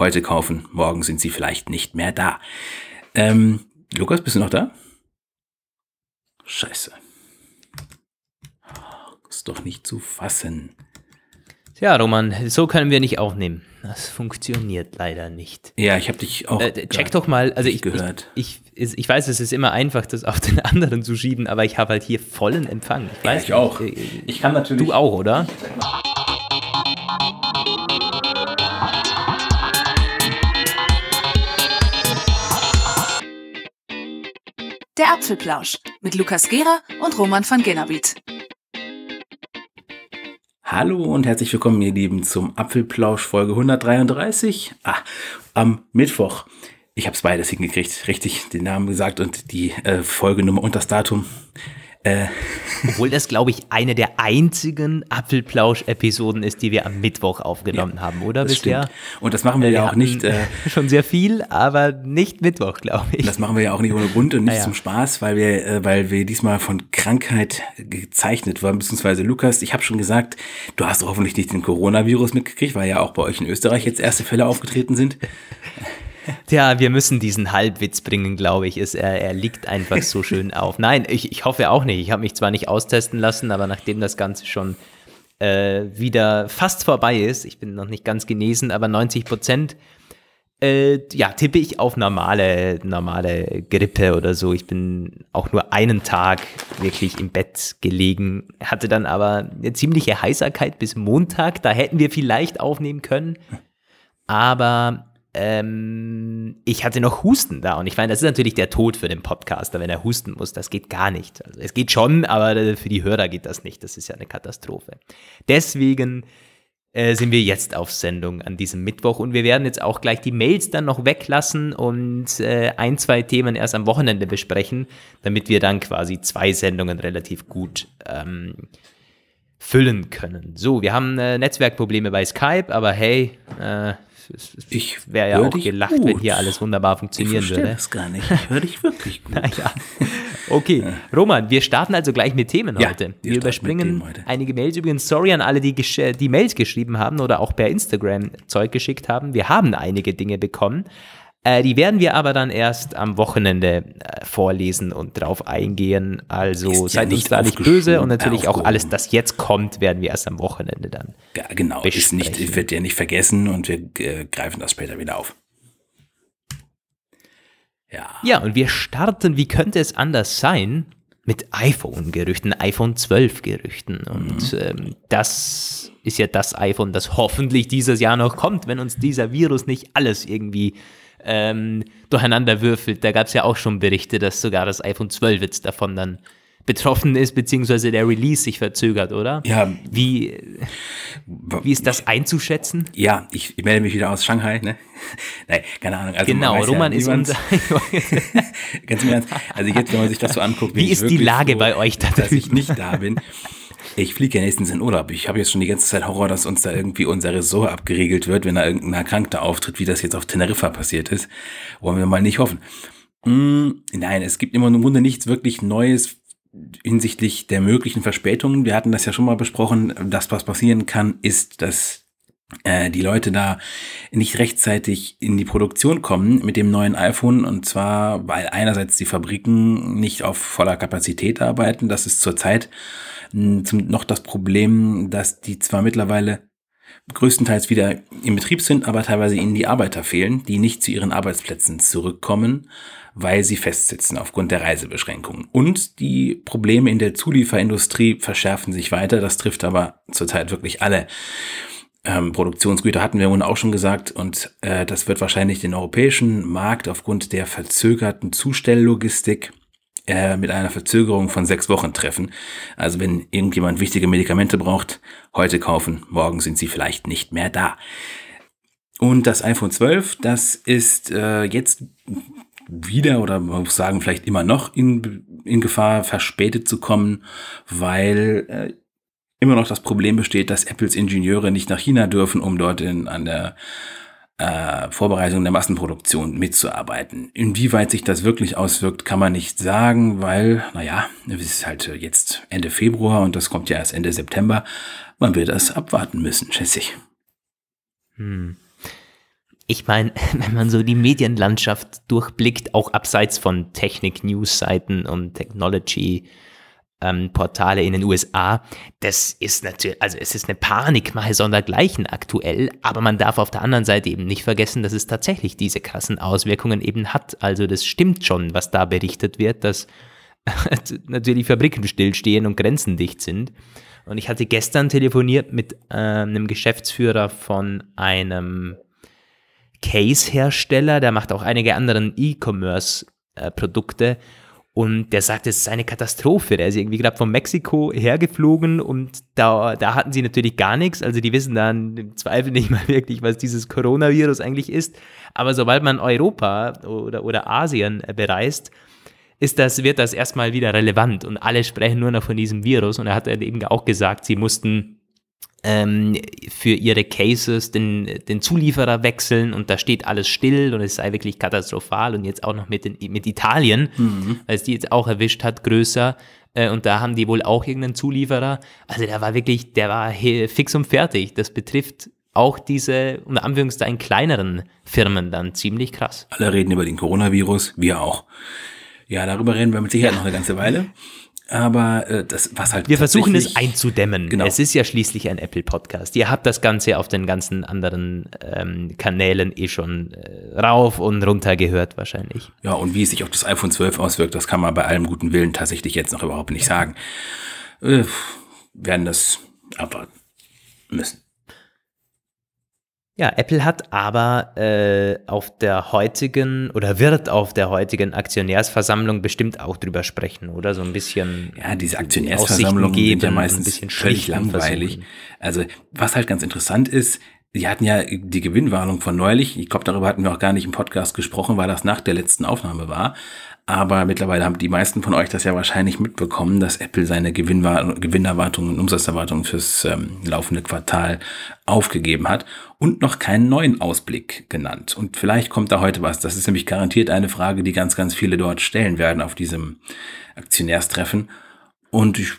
Heute kaufen, morgen sind sie vielleicht nicht mehr da. Ähm, Lukas, bist du noch da? Scheiße. Ist doch nicht zu fassen. Ja, Roman, so können wir nicht aufnehmen. Das funktioniert leider nicht. Ja, ich habe dich auch. Äh, check doch mal, also ich, gehört. Ich, ich, ich weiß, es ist immer einfach, das auf den anderen zu schieben, aber ich habe halt hier vollen Empfang. Ich weiß, ja, ich auch. Äh, ich kann natürlich. Du auch, oder? Der Apfelplausch mit Lukas Gera und Roman van Genabit. Hallo und herzlich willkommen, ihr Lieben, zum Apfelplausch Folge 133. Ah, am Mittwoch. Ich habe es beides hingekriegt, richtig den Namen gesagt und die äh, Folgenummer und das Datum. Äh. Obwohl das, glaube ich, eine der einzigen Apfelplausch-Episoden ist, die wir am Mittwoch aufgenommen ja, haben, oder bisher? Stimmt. Und das machen wir, wir ja auch nicht. Äh, schon sehr viel, aber nicht Mittwoch, glaube ich. Das machen wir ja auch nicht ohne Grund und nicht ja. zum Spaß, weil wir, äh, weil wir diesmal von Krankheit gezeichnet waren, beziehungsweise Lukas, ich habe schon gesagt, du hast hoffentlich nicht den Coronavirus mitgekriegt, weil ja auch bei euch in Österreich jetzt erste Fälle aufgetreten sind. Tja, wir müssen diesen Halbwitz bringen, glaube ich. Es, er, er liegt einfach so schön auf. Nein, ich, ich hoffe auch nicht. Ich habe mich zwar nicht austesten lassen, aber nachdem das Ganze schon äh, wieder fast vorbei ist, ich bin noch nicht ganz genesen, aber 90 Prozent, äh, ja, tippe ich auf normale, normale Grippe oder so. Ich bin auch nur einen Tag wirklich im Bett gelegen, hatte dann aber eine ziemliche Heiserkeit bis Montag. Da hätten wir vielleicht aufnehmen können. Aber ähm, ich hatte noch Husten da und ich meine, das ist natürlich der Tod für den Podcaster, wenn er husten muss. Das geht gar nicht. Also es geht schon, aber für die Hörer geht das nicht. Das ist ja eine Katastrophe. Deswegen äh, sind wir jetzt auf Sendung an diesem Mittwoch und wir werden jetzt auch gleich die Mails dann noch weglassen und äh, ein, zwei Themen erst am Wochenende besprechen, damit wir dann quasi zwei Sendungen relativ gut ähm, füllen können. So, wir haben äh, Netzwerkprobleme bei Skype, aber hey, äh, ich wäre ja auch gelacht, gut. wenn hier alles wunderbar funktionieren ich würde. Ich das gar nicht. Ich höre dich wirklich gut. naja. Okay, Roman, wir starten also gleich mit Themen ja, heute. Wir, wir überspringen einige Mails. Übrigens, sorry an alle, die die Mails geschrieben haben oder auch per Instagram Zeug geschickt haben. Wir haben einige Dinge bekommen. Äh, die werden wir aber dann erst am Wochenende äh, vorlesen und drauf eingehen. Also ist seid ja nicht, nicht böse und natürlich auch alles, das jetzt kommt, werden wir erst am Wochenende dann. Ja, genau, besprechen. ist nicht, wird ja nicht vergessen und wir äh, greifen das später wieder auf. Ja. Ja, und wir starten, wie könnte es anders sein, mit iPhone-Gerüchten, iPhone 12-Gerüchten. Und mhm. ähm, das ist ja das iPhone, das hoffentlich dieses Jahr noch kommt, wenn uns dieser Virus nicht alles irgendwie ähm, durcheinander würfelt. Da gab es ja auch schon Berichte, dass sogar das iPhone 12 jetzt davon dann betroffen ist, beziehungsweise der Release sich verzögert, oder? Ja. Wie, wie ist das einzuschätzen? Ja, ich, ich melde mich wieder aus Shanghai, ne? Nein, keine Ahnung. Also genau, Roman ja, ist unser. ganz im Ernst. Also jetzt, wenn man sich das so anguckt, wie ist die Lage froh, bei euch da Dass ich nicht da bin. Ich fliege ja nächstens in Urlaub. Ich habe jetzt schon die ganze Zeit Horror, dass uns da irgendwie unser Ressort abgeriegelt wird, wenn da irgendein Erkrankter auftritt, wie das jetzt auf Teneriffa passiert ist. Wollen wir mal nicht hoffen. Mm, nein, es gibt immer im Grunde nichts wirklich Neues hinsichtlich der möglichen Verspätungen. Wir hatten das ja schon mal besprochen. Das, was passieren kann, ist, dass äh, die Leute da nicht rechtzeitig in die Produktion kommen mit dem neuen iPhone und zwar, weil einerseits die Fabriken nicht auf voller Kapazität arbeiten. Das ist zurzeit zum, noch das Problem, dass die zwar mittlerweile größtenteils wieder im Betrieb sind, aber teilweise ihnen die Arbeiter fehlen, die nicht zu ihren Arbeitsplätzen zurückkommen, weil sie festsitzen aufgrund der Reisebeschränkungen. Und die Probleme in der Zulieferindustrie verschärfen sich weiter. Das trifft aber zurzeit wirklich alle. Ähm, Produktionsgüter hatten wir nun auch schon gesagt und äh, das wird wahrscheinlich den europäischen Markt aufgrund der verzögerten Zustelllogistik äh, mit einer Verzögerung von sechs Wochen treffen. Also wenn irgendjemand wichtige Medikamente braucht, heute kaufen, morgen sind sie vielleicht nicht mehr da. Und das iPhone 12, das ist äh, jetzt wieder oder man muss sagen vielleicht immer noch in, in Gefahr, verspätet zu kommen, weil äh, immer noch das Problem besteht, dass Apples Ingenieure nicht nach China dürfen, um dort in, an der äh, Vorbereitung der Massenproduktion mitzuarbeiten. Inwieweit sich das wirklich auswirkt, kann man nicht sagen, weil, naja, es ist halt jetzt Ende Februar und das kommt ja erst Ende September. Man wird das abwarten müssen, schätze ich. Hm. ich meine, wenn man so die Medienlandschaft durchblickt, auch abseits von Technik-News-Seiten und Technology, ähm, Portale in den USA. Das ist natürlich, also es ist eine Panikmache sondergleichen aktuell, aber man darf auf der anderen Seite eben nicht vergessen, dass es tatsächlich diese krassen Auswirkungen eben hat. Also das stimmt schon, was da berichtet wird, dass natürlich Fabriken stillstehen und Grenzen dicht sind. Und ich hatte gestern telefoniert mit äh, einem Geschäftsführer von einem Case-Hersteller, der macht auch einige anderen E-Commerce-Produkte. Äh, und der sagt, es ist eine Katastrophe. Der ist irgendwie gerade von Mexiko hergeflogen und da, da hatten sie natürlich gar nichts. Also die wissen dann im Zweifel nicht mal wirklich, was dieses Coronavirus eigentlich ist. Aber sobald man Europa oder, oder Asien bereist, ist das, wird das erstmal wieder relevant und alle sprechen nur noch von diesem Virus. Und er hat eben auch gesagt, sie mussten ähm, für ihre Cases den, den Zulieferer wechseln und da steht alles still und es sei wirklich katastrophal und jetzt auch noch mit, den, mit Italien, mhm. weil es die jetzt auch erwischt hat, größer. Äh, und da haben die wohl auch irgendeinen Zulieferer. Also der war wirklich, der war fix und fertig. Das betrifft auch diese, unter Anführungszeichen, kleineren Firmen dann ziemlich krass. Alle reden über den Coronavirus, wir auch. Ja, darüber reden wir mit Sicherheit ja. noch eine ganze Weile. Aber äh, das, was halt. Wir versuchen es einzudämmen. Genau. Es ist ja schließlich ein Apple-Podcast. Ihr habt das Ganze auf den ganzen anderen ähm, Kanälen eh schon äh, rauf und runter gehört, wahrscheinlich. Ja, und wie es sich auf das iPhone 12 auswirkt, das kann man bei allem guten Willen tatsächlich jetzt noch überhaupt nicht sagen. Äh, werden das abwarten müssen. Ja, Apple hat aber äh, auf der heutigen oder wird auf der heutigen Aktionärsversammlung bestimmt auch drüber sprechen, oder? So ein bisschen. Ja, diese Aktionärsversammlungen sind ja meistens völlig langweilig. Versuchen. Also, was halt ganz interessant ist, Sie hatten ja die Gewinnwarnung von neulich. Ich glaube, darüber hatten wir auch gar nicht im Podcast gesprochen, weil das nach der letzten Aufnahme war. Aber mittlerweile haben die meisten von euch das ja wahrscheinlich mitbekommen, dass Apple seine Gewinnerwartungen und Umsatzerwartungen fürs ähm, laufende Quartal aufgegeben hat und noch keinen neuen Ausblick genannt. Und vielleicht kommt da heute was. Das ist nämlich garantiert eine Frage, die ganz, ganz viele dort stellen werden auf diesem Aktionärstreffen. Und ich,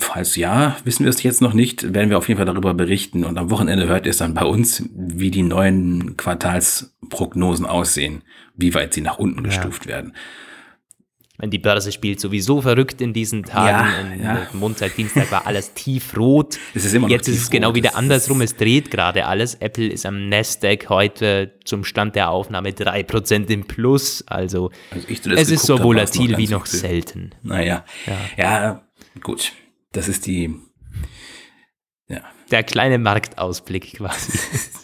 falls ja, wissen wir es jetzt noch nicht, werden wir auf jeden Fall darüber berichten. Und am Wochenende hört ihr es dann bei uns, wie die neuen Quartalsprognosen aussehen, wie weit sie nach unten gestuft ja. werden meine, die Börse spielt sowieso verrückt in diesen Tagen. Ja, ja. Montag, Dienstag war alles tiefrot. Es ist immer Jetzt ist es genau wieder andersrum. Es dreht gerade alles. Apple ist am Nasdaq heute zum Stand der Aufnahme 3% im Plus. Also, also es ist so volatil noch wie noch viel. selten. Naja, ja. ja, gut. Das ist die, ja. Der kleine Marktausblick quasi.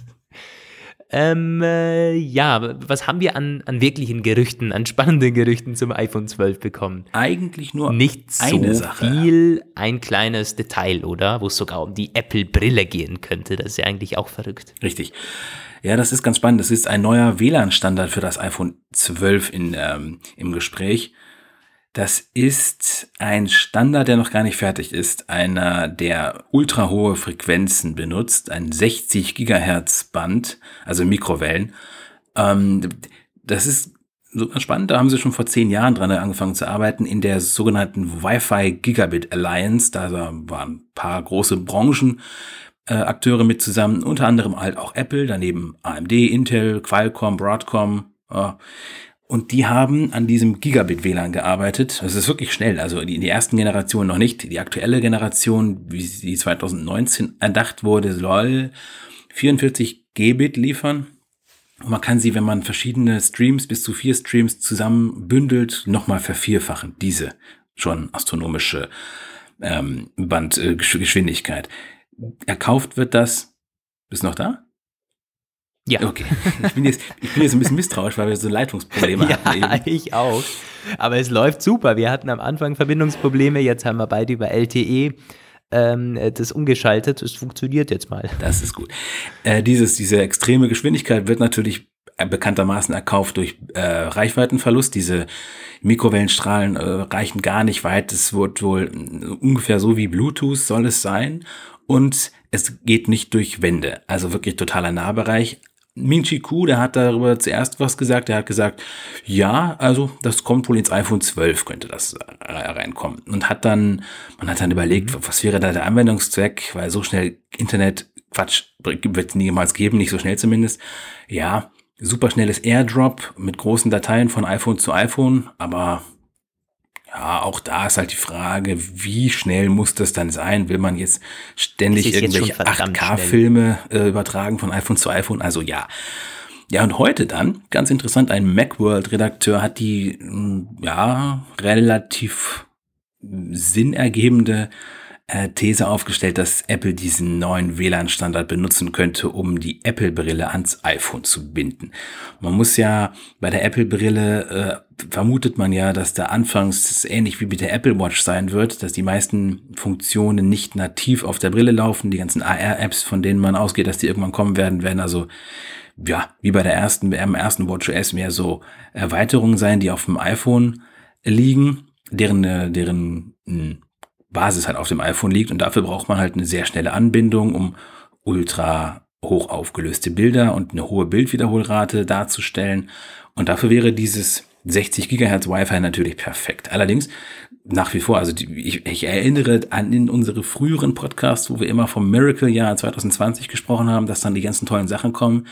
Ähm, äh, ja, was haben wir an, an wirklichen Gerüchten, an spannenden Gerüchten zum iPhone 12 bekommen? Eigentlich nur nicht so Sache. viel, ein kleines Detail, oder? Wo es sogar um die Apple-Brille gehen könnte. Das ist ja eigentlich auch verrückt. Richtig. Ja, das ist ganz spannend. Das ist ein neuer WLAN-Standard für das iPhone 12 in, ähm, im Gespräch. Das ist ein Standard, der noch gar nicht fertig ist. Einer, der ultra hohe Frequenzen benutzt, ein 60 Gigahertz Band, also Mikrowellen. Ähm, das ist super spannend. Da haben sie schon vor zehn Jahren dran angefangen zu arbeiten in der sogenannten Wi-Fi Gigabit Alliance. Da waren ein paar große Branchen. Äh, mit zusammen, unter anderem halt auch Apple, daneben AMD, Intel, Qualcomm, Broadcom, äh, und die haben an diesem Gigabit-WLAN gearbeitet. Das ist wirklich schnell. Also die, die ersten Generationen noch nicht. Die aktuelle Generation, wie sie 2019 erdacht wurde, soll 44 Gbit liefern. Und man kann sie, wenn man verschiedene Streams, bis zu vier Streams zusammen bündelt, nochmal vervierfachen. Diese schon astronomische ähm, Bandgeschwindigkeit. Erkauft wird das. Bist noch da? Ja. Okay. Ich bin, jetzt, ich bin jetzt ein bisschen misstrauisch, weil wir so Leitungsprobleme ja, hatten. Ja, ich auch. Aber es läuft super. Wir hatten am Anfang Verbindungsprobleme, jetzt haben wir beide über LTE ähm, das umgeschaltet. Es funktioniert jetzt mal. Das ist gut. Äh, dieses, diese extreme Geschwindigkeit wird natürlich bekanntermaßen erkauft durch äh, Reichweitenverlust. Diese Mikrowellenstrahlen äh, reichen gar nicht weit. Es wird wohl ungefähr so wie Bluetooth soll es sein. Und es geht nicht durch Wände. Also wirklich totaler Nahbereich. Minchi Ku, der hat darüber zuerst was gesagt. Der hat gesagt, ja, also das kommt wohl ins iPhone 12, könnte das reinkommen. Und hat dann, man hat dann überlegt, was wäre da der Anwendungszweck, weil so schnell Internet, Quatsch, wird es niemals geben, nicht so schnell zumindest. Ja, superschnelles AirDrop mit großen Dateien von iPhone zu iPhone, aber ja, auch da ist halt die Frage, wie schnell muss das dann sein? Will man jetzt ständig irgendwelche 8K-Filme äh, übertragen von iPhone zu iPhone? Also ja. Ja, und heute dann, ganz interessant, ein Macworld-Redakteur hat die, mm, ja, relativ sinnergebende äh, These aufgestellt, dass Apple diesen neuen WLAN-Standard benutzen könnte, um die Apple-Brille ans iPhone zu binden. Man muss ja bei der Apple-Brille äh, vermutet man ja, dass da anfangs ähnlich wie mit der Apple Watch sein wird, dass die meisten Funktionen nicht nativ auf der Brille laufen. Die ganzen AR-Apps, von denen man ausgeht, dass die irgendwann kommen werden, werden also ja, wie bei der ersten, beim ersten WatchOS mehr so Erweiterungen sein, die auf dem iPhone liegen, deren, äh, deren hm, Basis halt auf dem iPhone liegt und dafür braucht man halt eine sehr schnelle Anbindung, um ultra hoch aufgelöste Bilder und eine hohe Bildwiederholrate darzustellen. Und dafür wäre dieses 60 Gigahertz Wi-Fi natürlich perfekt. Allerdings nach wie vor, also die, ich, ich, erinnere an in unsere früheren Podcasts, wo wir immer vom Miracle-Jahr 2020 gesprochen haben, dass dann die ganzen tollen Sachen kommen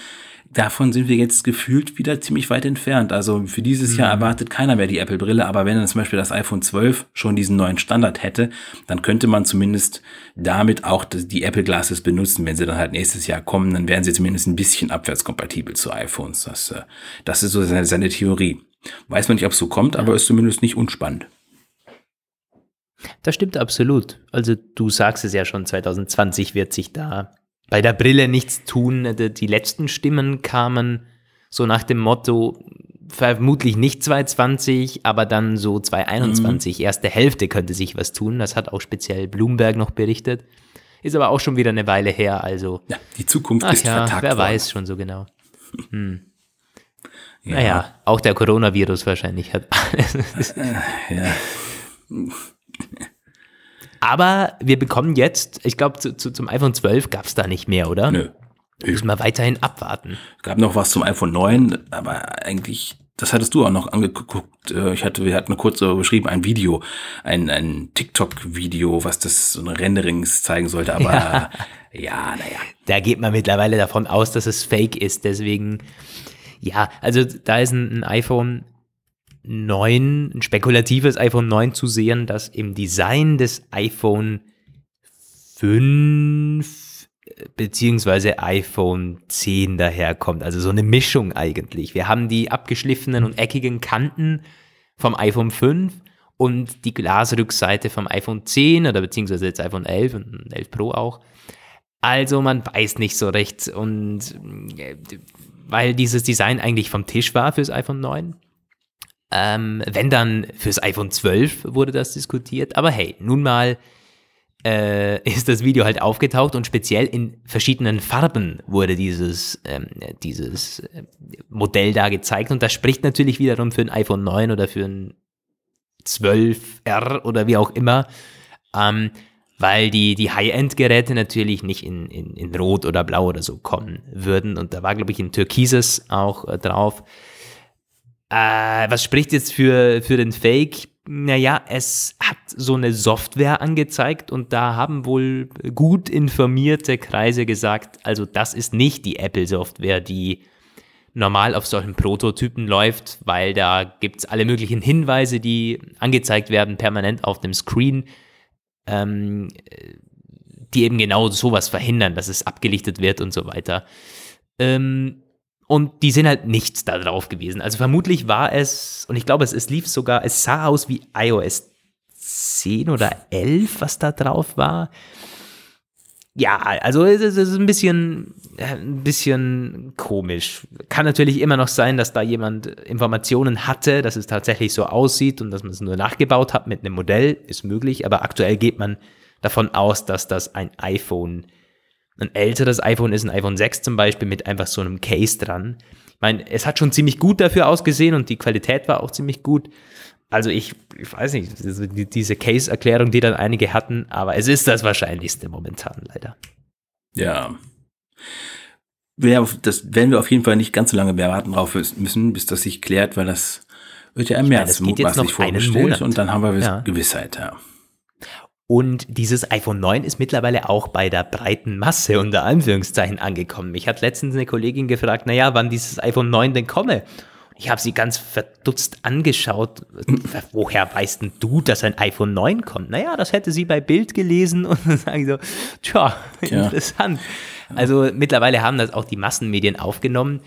davon sind wir jetzt gefühlt wieder ziemlich weit entfernt. Also für dieses mhm. Jahr erwartet keiner mehr die Apple-Brille, aber wenn dann zum Beispiel das iPhone 12 schon diesen neuen Standard hätte, dann könnte man zumindest damit auch die Apple Glasses benutzen. Wenn sie dann halt nächstes Jahr kommen, dann wären sie zumindest ein bisschen abwärtskompatibel zu iPhones. Das, äh, das ist so seine, seine Theorie. Weiß man nicht, ob es so kommt, aber ist zumindest nicht unspannend. Das stimmt absolut. Also du sagst es ja schon, 2020 wird sich da bei der Brille nichts tun. Die letzten Stimmen kamen so nach dem Motto, vermutlich nicht 2020, aber dann so 2021, mhm. erste Hälfte könnte sich was tun. Das hat auch speziell Bloomberg noch berichtet. Ist aber auch schon wieder eine Weile her, also. Ja, die Zukunft ist ja, vertagt wer worden. weiß schon so genau. Hm. Ja. Naja, auch der Coronavirus wahrscheinlich hat alles. ja. Aber wir bekommen jetzt, ich glaube, zu, zu, zum iPhone 12 gab es da nicht mehr, oder? Nö. Müssen wir weiterhin abwarten. Es gab noch was zum iPhone 9, aber eigentlich, das hattest du auch noch angeguckt. Äh, ich hatte, wir hatten kurz so beschrieben, ein Video, ein, ein TikTok-Video, was das so eine Renderings zeigen sollte, aber ja, ja naja. Da geht man mittlerweile davon aus, dass es fake ist, deswegen, ja, also da ist ein, ein iPhone 9, ein spekulatives iPhone 9 zu sehen, das im Design des iPhone 5 beziehungsweise iPhone 10 daherkommt. Also so eine Mischung eigentlich. Wir haben die abgeschliffenen und eckigen Kanten vom iPhone 5 und die Glasrückseite vom iPhone 10 oder beziehungsweise jetzt iPhone 11 und 11 Pro auch. Also man weiß nicht so recht und äh, weil dieses Design eigentlich vom Tisch war fürs iPhone 9, ähm, wenn dann fürs iPhone 12 wurde das diskutiert. Aber hey, nun mal äh, ist das Video halt aufgetaucht und speziell in verschiedenen Farben wurde dieses, ähm, dieses äh, Modell da gezeigt. Und das spricht natürlich wiederum für ein iPhone 9 oder für ein 12R oder wie auch immer. Ähm, weil die, die High-End-Geräte natürlich nicht in, in, in Rot oder Blau oder so kommen würden. Und da war, glaube ich, ein Türkises auch äh, drauf. Äh, was spricht jetzt für, für den Fake? Naja, es hat so eine Software angezeigt und da haben wohl gut informierte Kreise gesagt, also das ist nicht die Apple-Software, die normal auf solchen Prototypen läuft, weil da gibt es alle möglichen Hinweise, die angezeigt werden permanent auf dem Screen, ähm, die eben genau sowas verhindern, dass es abgelichtet wird und so weiter. Ähm, und die sind halt nichts da drauf gewesen. Also vermutlich war es, und ich glaube, es, es lief sogar, es sah aus wie iOS 10 oder 11, was da drauf war. Ja, also es ist ein bisschen, ein bisschen komisch. Kann natürlich immer noch sein, dass da jemand Informationen hatte, dass es tatsächlich so aussieht und dass man es nur nachgebaut hat mit einem Modell, ist möglich, aber aktuell geht man davon aus, dass das ein iPhone ist ein älteres iPhone ist, ein iPhone 6 zum Beispiel, mit einfach so einem Case dran. Ich meine, es hat schon ziemlich gut dafür ausgesehen und die Qualität war auch ziemlich gut. Also ich, ich weiß nicht, diese Case-Erklärung, die dann einige hatten, aber es ist das Wahrscheinlichste momentan leider. Ja. Das werden wir auf jeden Fall nicht ganz so lange mehr warten drauf müssen, bis das sich klärt, weil das wird ja im März mutmaßlich vorgestellt und dann haben wir ja. Gewissheit, ja. Und dieses iPhone 9 ist mittlerweile auch bei der breiten Masse unter Anführungszeichen angekommen. Mich hat letztens eine Kollegin gefragt, naja, wann dieses iPhone 9 denn komme. Ich habe sie ganz verdutzt angeschaut. Woher weißt denn du, dass ein iPhone 9 kommt? Naja, das hätte sie bei Bild gelesen und dann sage ich so, tja, Tja. interessant. Also mittlerweile haben das auch die Massenmedien aufgenommen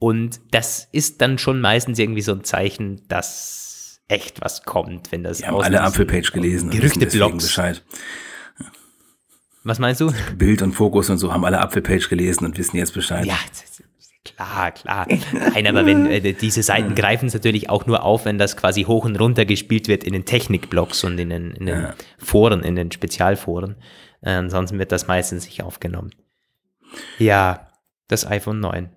und das ist dann schon meistens irgendwie so ein Zeichen, dass echt was kommt, wenn das Wir haben alle Apfelpage gelesen deswegen Gerüchte-Blogs. Bescheid. Was meinst du? Bild und Fokus und so haben alle Apfelpage gelesen und wissen jetzt Bescheid. Ja, klar, klar. Nein, aber wenn äh, diese Seiten greifen es natürlich auch nur auf, wenn das quasi hoch und runter gespielt wird in den Technikblogs und in den, in den Ja. Foren, in den Spezialforen. Äh, ansonsten wird das meistens nicht aufgenommen. Ja, das iPhone 9.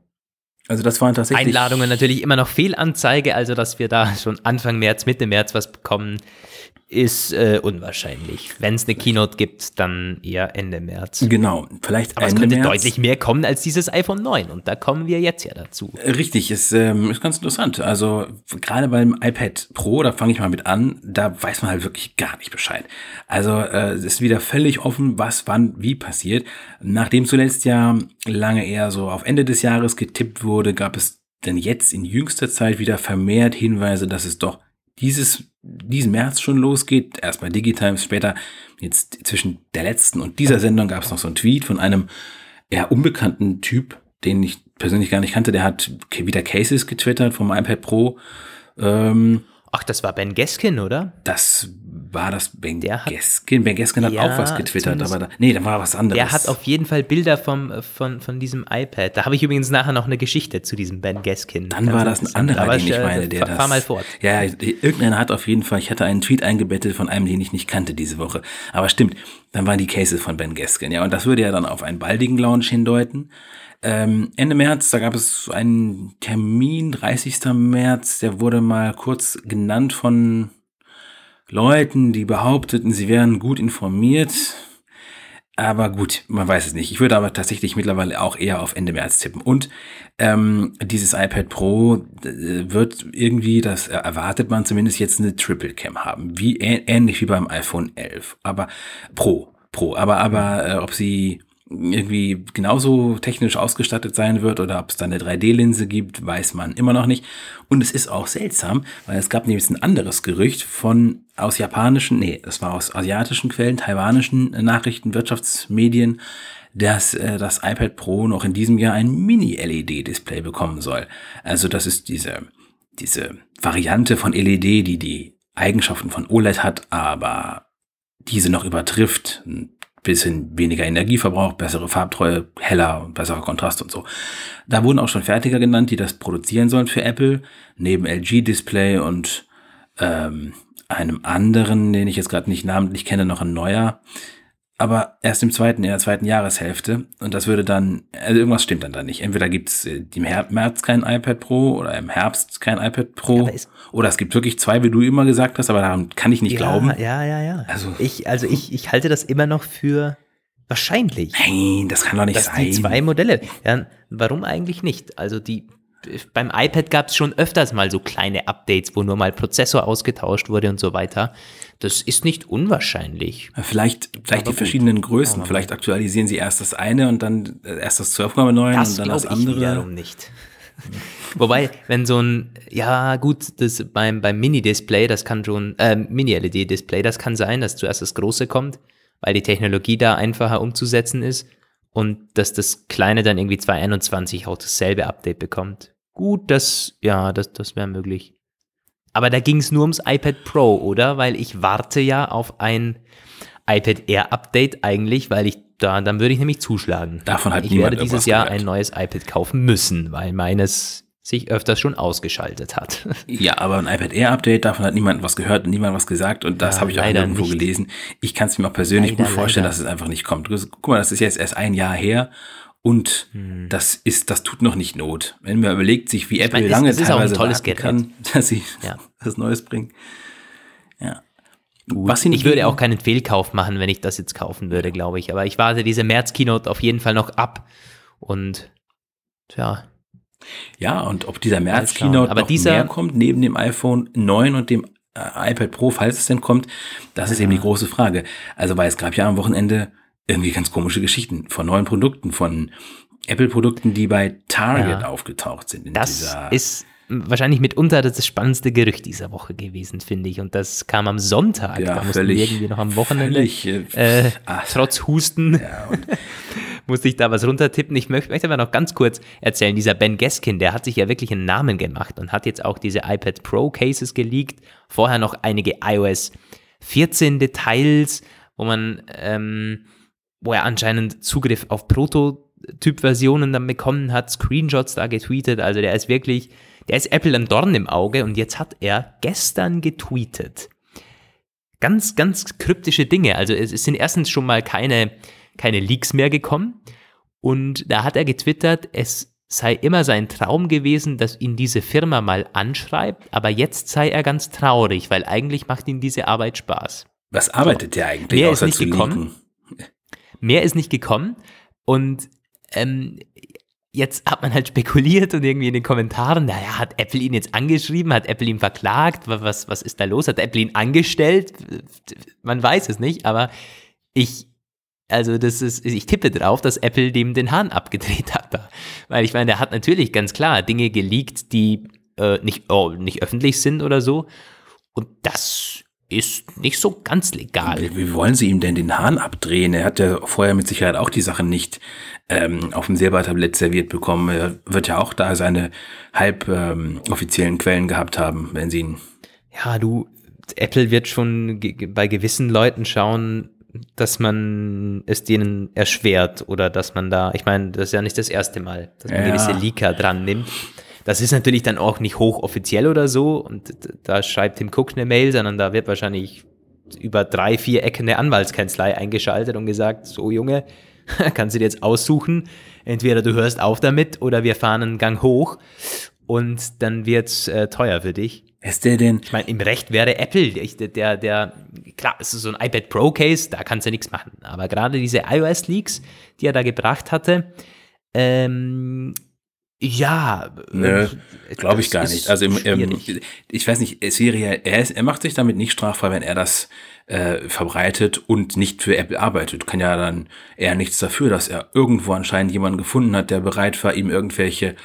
Also das waren tatsächlich Einladungen natürlich immer noch Fehlanzeige, also dass wir da schon Anfang März, Mitte März was bekommen, ist äh, unwahrscheinlich. Wenn es eine Keynote gibt, dann eher Ende März. Genau, vielleicht Aber es Ende könnte März. deutlich mehr kommen als dieses iPhone 9 und da kommen wir jetzt ja dazu. Richtig, ist, ähm, ist ganz interessant. Also gerade beim iPad Pro, da fange ich mal mit an, da weiß man halt wirklich gar nicht Bescheid. Also äh, es ist wieder völlig offen, was wann wie passiert. Nachdem zuletzt ja lange eher so auf Ende des Jahres getippt wurde, gab es denn jetzt in jüngster Zeit wieder vermehrt Hinweise, dass es doch dieses, diesen März schon losgeht. Erst bei Digitimes, später jetzt zwischen der letzten und dieser Sendung gab es noch so einen Tweet von einem eher unbekannten Typ, den ich persönlich gar nicht kannte. Der hat wieder Cases getwittert vom iPad Pro. Ähm, Ach, das war Ben Geskin, oder? das war das Ben Der hat- Geskin. Ben Geskin hat Ja, auch was getwittert, aber da, nee, da war was anderes. Der hat auf jeden Fall Bilder vom, äh, von, von diesem iPad. Da habe ich übrigens nachher noch eine Geschichte zu diesem Ben Geskin. Dann Ganz war das ein anderer, Aber den ich äh, meine, der fahr, das. Fahr mal fort. Ja, irgendeiner hat auf jeden Fall, ich hatte einen Tweet eingebettet von einem, den ich nicht kannte diese Woche. Aber stimmt, dann waren die Cases von Ben Gaskin. Ja, und das würde ja dann auf einen baldigen Launch hindeuten. Ähm, Ende März, da gab es einen Termin, 30. März, der wurde mal kurz genannt von Leuten, die behaupteten, sie wären gut informiert. Aber gut, man weiß es nicht. Ich würde aber tatsächlich mittlerweile auch eher auf Ende März tippen. Und ähm, dieses iPad Pro äh, wird irgendwie, das erwartet man zumindest jetzt eine Triple Cam haben, wie ähnlich wie beim iPhone 11, aber Pro, Pro. Aber aber äh, ob sie irgendwie genauso technisch ausgestattet sein wird oder ob es da eine 3D-Linse gibt, weiß man immer noch nicht. Und es ist auch seltsam, weil es gab nämlich ein anderes Gerücht von aus japanischen, nee, das war aus asiatischen Quellen, taiwanischen Nachrichten, Wirtschaftsmedien, dass äh, das iPad Pro noch in diesem Jahr ein Mini-LED-Display bekommen soll. Also das ist diese, diese Variante von LED, die die Eigenschaften von OLED hat, aber diese noch übertrifft. Ein bisschen weniger Energieverbrauch, bessere Farbtreue, heller und besserer Kontrast und so. Da wurden auch schon Fertiger genannt, die das produzieren sollen für Apple, neben LG-Display und ähm, einem anderen, den ich jetzt gerade nicht namentlich kenne, noch ein neuer. Aber erst im zweiten, in der zweiten Jahreshälfte. Und das würde dann, also irgendwas stimmt dann da nicht. Entweder gibt es im Her März kein iPad Pro oder im Herbst kein iPad Pro. es- oder es gibt wirklich zwei, wie du immer gesagt hast, aber daran kann ich nicht glauben. Ja, ja, ja. Also- ich, also ich, ich halte das immer noch für wahrscheinlich. Nein, das kann doch nicht dass sein. die zwei Modelle. Ja, warum eigentlich nicht? Also die beim iPad gab es schon öfters mal so kleine Updates, wo nur mal Prozessor ausgetauscht wurde und so weiter. Das ist nicht unwahrscheinlich. Vielleicht, vielleicht die gut. verschiedenen Größen. Vielleicht aktualisieren sie erst das eine und dann äh, erst das 12,9 Das und dann das ich andere. wiederum nicht. Wobei, wenn so ein, ja gut, das beim, beim Mini-Display, das kann schon, äh, Mini-LED-Display, das kann sein, dass zuerst das große kommt, weil die Technologie da einfacher umzusetzen ist und dass das kleine dann irgendwie 221 auch dasselbe Update bekommt. Gut, das, ja, das, das wäre möglich. Aber da ging es nur ums iPad Pro, oder? Weil ich warte ja auf ein iPad Air Update eigentlich, weil ich da, dann würde ich nämlich zuschlagen. Davon hat ich niemand werde dieses Jahr gehört. ein neues iPad kaufen müssen, weil meines sich öfters schon ausgeschaltet hat. Ja, aber ein iPad Air Update, davon hat niemand was gehört und niemand was gesagt und das Ja, habe ich auch leider nirgendwo nicht. gelesen. Ich kann es mir auch persönlich Leider, gut vorstellen, leider. dass es einfach nicht kommt. Guck mal, das ist jetzt erst ein Jahr her und Hm. das ist, das tut noch nicht Not. Wenn man überlegt sich, wie Apple meine, es- lange es ist auch ein teilweise tolles Gerät. kann, dass sie Ja. was Neues bringen. Ja. Was Ich nicht würde auch keinen Fehlkauf machen, wenn ich das jetzt kaufen würde, glaube ich. Aber ich warte diese März-Keynote auf jeden Fall noch ab. Und tja, Ja, und ob dieser. März-Keynote noch dieser- mehr kommt, neben dem iPhone 9 und dem äh, iPad Pro, falls es denn kommt, das ist eben die große Frage. Also, weil es gab ja am Wochenende irgendwie ganz komische Geschichten von neuen Produkten, von Apple-Produkten, die bei Target Ja. aufgetaucht sind. In Das dieser, ist wahrscheinlich mitunter das spannendste Gerücht dieser Woche gewesen, finde ich. Und das kam am Sonntag. Ja, da mussten völlig- wir irgendwie noch am Wochenende, völlig, äh, äh, trotz Husten, ja, und musste ich da was runtertippen. Ich möchte, möchte aber noch ganz kurz erzählen, dieser Ben Gaskin, der hat sich ja wirklich einen Namen gemacht und hat jetzt auch diese iPad Pro Cases geleakt. Vorher noch einige iOS 14 Details, wo man, ähm, wo er anscheinend Zugriff auf Prototyp-Versionen dann bekommen hat, Screenshots da getweetet. Also der ist wirklich, der ist Apple ein Dorn im Auge und jetzt hat er gestern getweetet. Ganz, ganz kryptische Dinge. Also es, es sind erstens schon mal keine, keine Leaks mehr gekommen. Und da hat er getwittert, es sei immer sein Traum gewesen, dass ihn diese Firma mal anschreibt, aber jetzt sei er ganz traurig, weil eigentlich macht ihm diese Arbeit Spaß. was arbeitet der eigentlich, Mehr ist außer nicht zu gekommen. Mehr ist nicht gekommen und ähm, jetzt hat man halt spekuliert und irgendwie in den Kommentaren, naja, hat Apple ihn jetzt angeschrieben, hat Apple ihn verklagt, Wa- was, was ist da los, hat Apple ihn angestellt? Man weiß es nicht, aber ich, also das ist, ich tippe drauf, dass Apple dem den Hahn abgedreht hat da. Weil ich meine, der hat natürlich ganz klar Dinge geleakt, die äh, nicht, oh, nicht öffentlich sind oder so. Und das ist nicht so ganz legal. Wie, wie wollen sie ihm denn den Hahn abdrehen? Er hat ja vorher mit Sicherheit auch die Sachen nicht ähm, auf dem Silbertablett serviert bekommen. Er wird ja auch da seine halb ähm, offiziellen Quellen gehabt haben, wenn sie ihn. Ja, du, Apple wird schon bei gewissen Leuten schauen, dass man es denen erschwert oder dass man da, ich meine, das ist ja nicht das erste Mal, dass man Ja. gewisse Leaker dran nimmt. Das ist natürlich dann auch nicht hochoffiziell oder so und da schreibt Tim Cook eine Mail, sondern da wird wahrscheinlich über drei, vier Ecken eine Anwaltskanzlei eingeschaltet und gesagt, so Junge, kannst du dir jetzt aussuchen, entweder du hörst auf damit oder wir fahren einen Gang hoch und dann wird's äh, teuer für dich. Ist der denn? Ich meine, im Recht wäre Apple, der, der, der, klar, es ist so ein iPad Pro Case, da kannst du nichts machen. Aber gerade diese iOS-Leaks, die er da gebracht hatte, ähm, ja. Nö, äh, Glaube ich gar nicht. Also im, ähm, schwierig. ich weiß nicht, es wäre ja, er, ist, er macht sich damit nicht strafbar, wenn er das äh, verbreitet und nicht für Apple arbeitet. Kann ja dann eher nichts dafür, dass er irgendwo anscheinend jemanden gefunden hat, der bereit war, ihm irgendwelche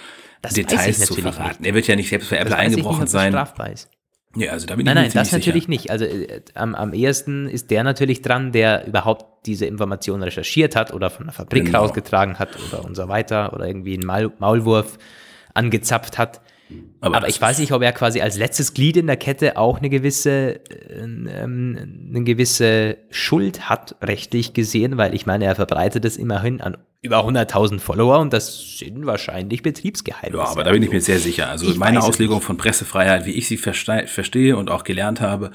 Details zu verraten. nicht. Er wird ja nicht selbst für Apple ich nicht, eingebrochen das sein. strafbar ist. Ja, also da bin ich Nein, mir nein, das natürlich sicher. nicht. Also äh, am, am ehesten ist der natürlich dran, der überhaupt diese Informationen recherchiert hat oder von der Fabrik Genau. rausgetragen hat oder und so weiter oder irgendwie einen Maul Maulwurf angezapft hat. Aber, das ich weiß nicht, ob er quasi als letztes Glied in der Kette auch eine gewisse, äh, ähm, eine gewisse Schuld hat, rechtlich gesehen, weil ich meine, er verbreitet es immerhin an über 100.000 Follower und das sind wahrscheinlich Betriebsgeheimnisse. Ja, aber da bin ich mir sehr sicher. Also Ich meine Auslegung von Pressefreiheit, wie ich sie verste verstehe und auch gelernt habe,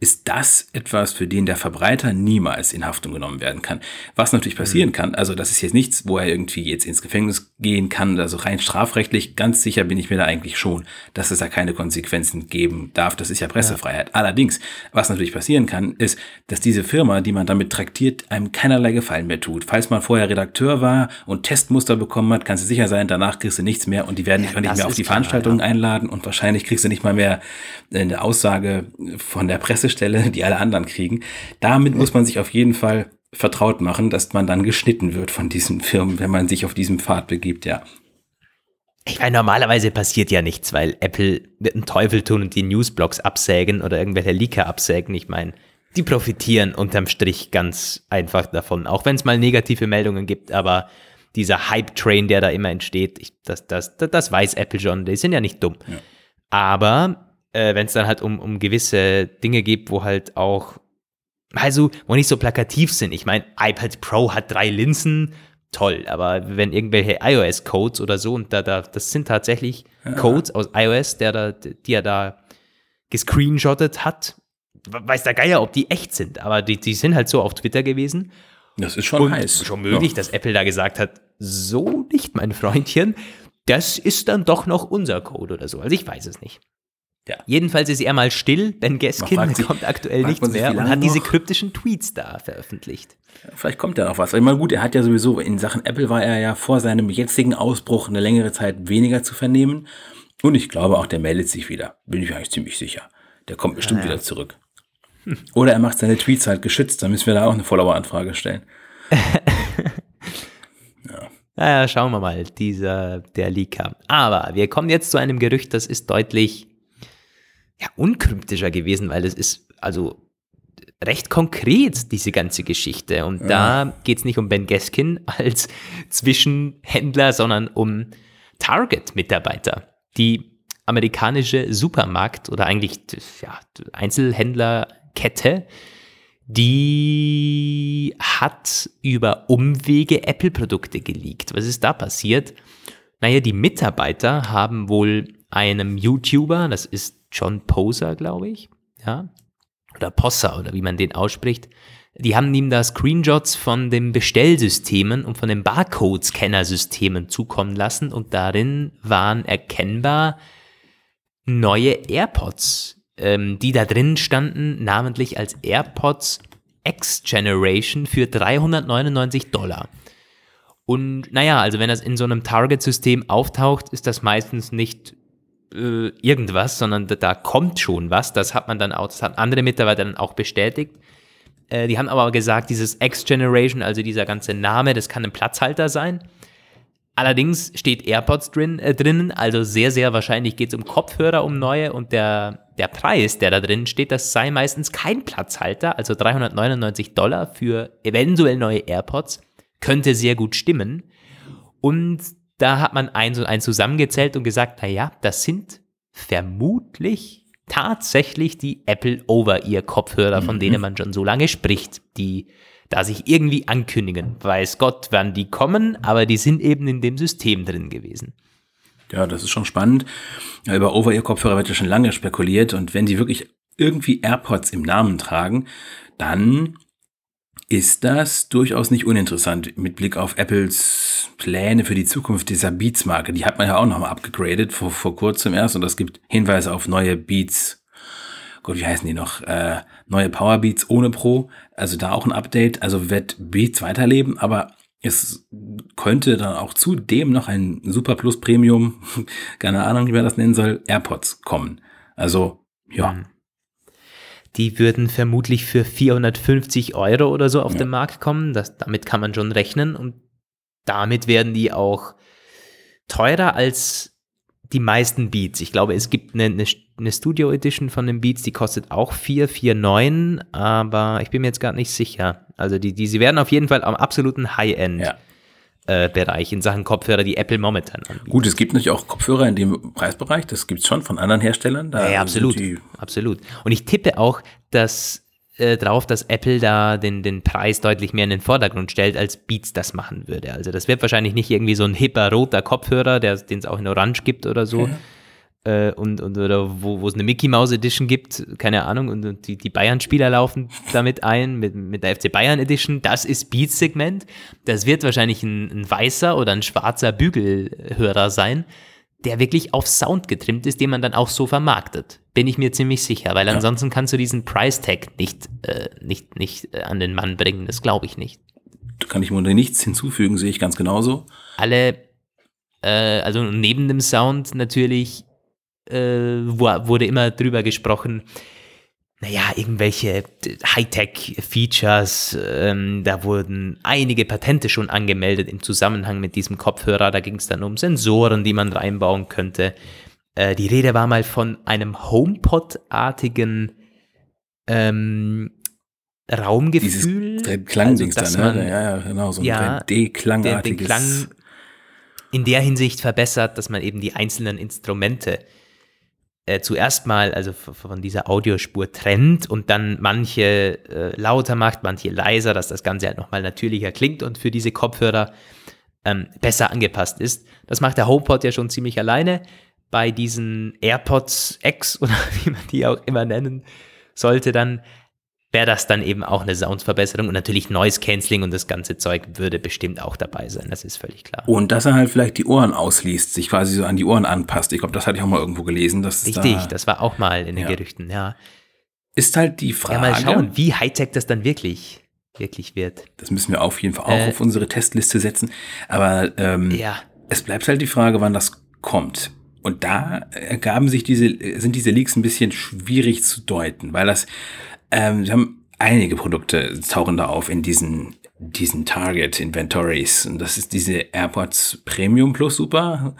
ist das etwas, für den der Verbreiter niemals in Haftung genommen werden kann. Was natürlich Mhm. passieren kann, also das ist jetzt nichts, wo er irgendwie jetzt ins Gefängnis gehen kann, also rein strafrechtlich, ganz sicher bin ich mir da eigentlich schon, dass es da keine Konsequenzen geben darf. Das ist ja Pressefreiheit. Allerdings, was natürlich passieren kann, ist, dass diese Firma, die man damit traktiert, einem keinerlei Gefallen mehr tut. Falls man vorher Redakteur war und Testmuster bekommen hat, kannst du sicher sein, danach kriegst du nichts mehr und die werden dich auch nicht mehr auf die klar, Veranstaltungen einladen und wahrscheinlich kriegst du nicht mal mehr eine Aussage von der Pressestelle, die alle anderen kriegen. Damit muss man sich auf jeden Fall vertraut machen, dass man dann geschnitten wird von diesen Firmen, wenn man sich auf diesem Pfad begibt, ja. Ich meine, normalerweise passiert ja nichts, weil Apple wird einen Teufel tun und die Newsblogs absägen oder irgendwelche Leaker absägen. Ich meine, die profitieren unterm Strich ganz einfach davon, auch wenn es mal negative Meldungen gibt, aber dieser Hype-Train, der da immer entsteht, ich, das, das, das, das weiß Apple schon, die sind ja nicht dumm. Aber äh, wenn es dann halt um, um gewisse Dinge geht, wo halt auch, also, wo nicht so plakativ sind. Ich meine, iPad Pro hat drei Linsen, toll, aber wenn irgendwelche iOS-Codes oder so, und da, da, das sind tatsächlich Codes aus iOS, der da, die er da gescreenshottet hat, weiß der Geier, ob die echt sind, aber die, die sind halt so auf Twitter gewesen. Das ist schon Und heiß. schon möglich, Ja. dass Apple da gesagt hat, so nicht, mein Freundchen, das ist dann doch noch unser Code oder so. Also ich weiß es nicht. Ja. Jedenfalls ist er mal still, Ben Gaskin sich- kommt aktuell nichts sich, mehr und hat diese noch? kryptischen Tweets da veröffentlicht. Vielleicht kommt ja noch was. Ich meine, gut, er hat ja sowieso, in Sachen Apple war er ja vor seinem jetzigen Ausbruch eine längere Zeit weniger zu vernehmen. Und ich glaube auch, der meldet sich wieder. Bin ich eigentlich ziemlich sicher. Der kommt bestimmt wieder zurück. Oder er macht seine Tweets halt geschützt, dann müssen wir da auch eine Follower-Anfrage stellen. Naja, schauen wir mal, dieser, der Leak kam. Aber wir kommen jetzt zu einem Gerücht, das ist deutlich ja, unkryptischer gewesen, weil es ist also recht konkret, diese ganze Geschichte. Und ja. da geht es nicht um Ben Gaskin als Zwischenhändler, sondern um Target-Mitarbeiter. Die amerikanische Supermarkt- oder eigentlich ja, Einzelhändlerkette die hat über Umwege Apple-Produkte geleakt. Was ist da passiert? Naja, die Mitarbeiter haben wohl einem YouTuber, das ist John Poser, glaube ich, ja, oder Posser oder wie man den ausspricht, die haben ihm da Screenshots von den Bestellsystemen und von den Barcode-Scanner-Systemen zukommen lassen und darin waren erkennbar neue AirPods ähm, die da drin standen, namentlich als AirPods X Generation für 399 Dollar. Und naja, also wenn das in so einem Target-System auftaucht, ist das meistens nicht äh, irgendwas, sondern da, da, kommt schon was. Das hat man dann auch, das haben andere Mitarbeiter dann auch bestätigt. Äh, die haben aber gesagt, dieses X-Generation, also dieser ganze Name, das kann ein Platzhalter sein. Allerdings steht AirPods drin, äh, drinnen, also sehr, sehr wahrscheinlich geht es um Kopfhörer, um neue und der der Preis, der da drin steht, das sei meistens kein Platzhalter, also 399 Dollar für eventuell neue AirPods, könnte sehr gut stimmen. Und da hat man ein, ein zusammengezählt und gesagt, naja, das sind vermutlich tatsächlich die Apple Over-Ear-Kopfhörer, von mhm. denen man schon so lange spricht, die da sich irgendwie ankündigen. Weiß Gott, wann die kommen, aber die sind eben in dem System drin gewesen. Ja, das ist schon spannend. Über Over-Ear-Kopfhörer wird ja schon lange spekuliert und wenn die wirklich irgendwie AirPods im Namen tragen, dann ist das durchaus nicht uninteressant mit Blick auf Apples Pläne für die Zukunft dieser Beats-Marke. Die hat man ja auch nochmal abgegradet vor, vor kurzem erst und es gibt Hinweise auf neue Beats. Gott, wie heißen die noch? Äh, neue Powerbeats ohne Pro. Also da auch ein Update. Also wird Beats weiterleben, aber es könnte dann auch zudem noch ein Super Plus Premium, keine Ahnung, wie man das nennen soll, AirPods kommen. Also, ja. Hm. Die würden vermutlich für 450 Euro oder so auf ja. den Markt kommen. Das, damit kann man schon rechnen. Und damit werden die auch teurer als die meisten Beats. Ich glaube, es gibt eine, eine, eine Studio Edition von den Beats, die kostet auch 449, aber ich bin mir jetzt gar nicht sicher. Also die, die, sie werden auf jeden Fall am absoluten High-End. Ja. Äh, Bereich in Sachen Kopfhörer, die Apple momentan anbietet. Gut, es gibt natürlich auch Kopfhörer in dem Preisbereich, das gibt es schon von anderen Herstellern. Da ja, absolut, absolut. Und ich tippe auch, dass äh, drauf, dass Apple da den, den Preis deutlich mehr in den Vordergrund stellt, als Beats das machen würde. Also das wird wahrscheinlich nicht irgendwie so ein hipper roter Kopfhörer, den es auch in Orange gibt oder so. Ja äh, und, und oder wo, wo es eine Mickey Mouse Edition gibt, keine Ahnung, und, und die, die Bayern-Spieler laufen damit ein, mit, mit der FC Bayern Edition, das ist Beats-Segment. Das wird wahrscheinlich ein, ein weißer oder ein schwarzer Bügelhörer sein, der wirklich auf Sound getrimmt ist, den man dann auch so vermarktet. Bin ich mir ziemlich sicher, weil ansonsten kannst du diesen Price Tag nicht, äh, nicht, nicht äh, an den Mann bringen. Das glaube ich nicht. Da kann ich mir nichts hinzufügen, sehe ich ganz genauso. Alle, äh, also neben dem Sound natürlich äh, wurde immer drüber gesprochen, naja, irgendwelche Hightech-Features, ähm, da wurden einige Patente schon angemeldet im Zusammenhang mit diesem Kopfhörer. Da ging es dann um Sensoren, die man reinbauen könnte. Äh, die Rede war mal von einem HomePod-artigen ähm, Raumgefühl. Dieses Klangdings also, dann, ne? Ja, ja, genau, so ein ja, 3D-Klangartiges. Klang in der Hinsicht verbessert, dass man eben die einzelnen Instrumente äh, zuerst mal also von dieser Audiospur trennt und dann manche äh, lauter macht, manche leiser, dass das Ganze halt nochmal natürlicher klingt und für diese Kopfhörer ähm, besser angepasst ist. Das macht der HomePod ja schon ziemlich alleine. Bei diesen AirPods X oder wie man die auch immer nennen sollte, dann wäre das dann eben auch eine Soundverbesserung und natürlich Noise Cancelling und das ganze Zeug würde bestimmt auch dabei sein, das ist völlig klar. Und dass er halt vielleicht die Ohren ausliest, sich quasi so an die Ohren anpasst. Ich glaube, das hatte ich auch mal irgendwo gelesen. Dass Richtig, da, das war auch mal in den ja. Gerüchten, ja. Ist halt die Frage. Ja, mal schauen, wie Hightech das dann wirklich, wirklich wird. Das müssen wir auf jeden Fall auch äh, auf unsere Testliste setzen. Aber ähm, ja. es bleibt halt die Frage, wann das kommt. Und da ergaben sich diese, sind diese Leaks ein bisschen schwierig zu deuten, weil das, ähm, wir haben einige Produkte tauchen da auf in diesen, diesen Target Inventories. Und das ist diese AirPods Premium Plus Super,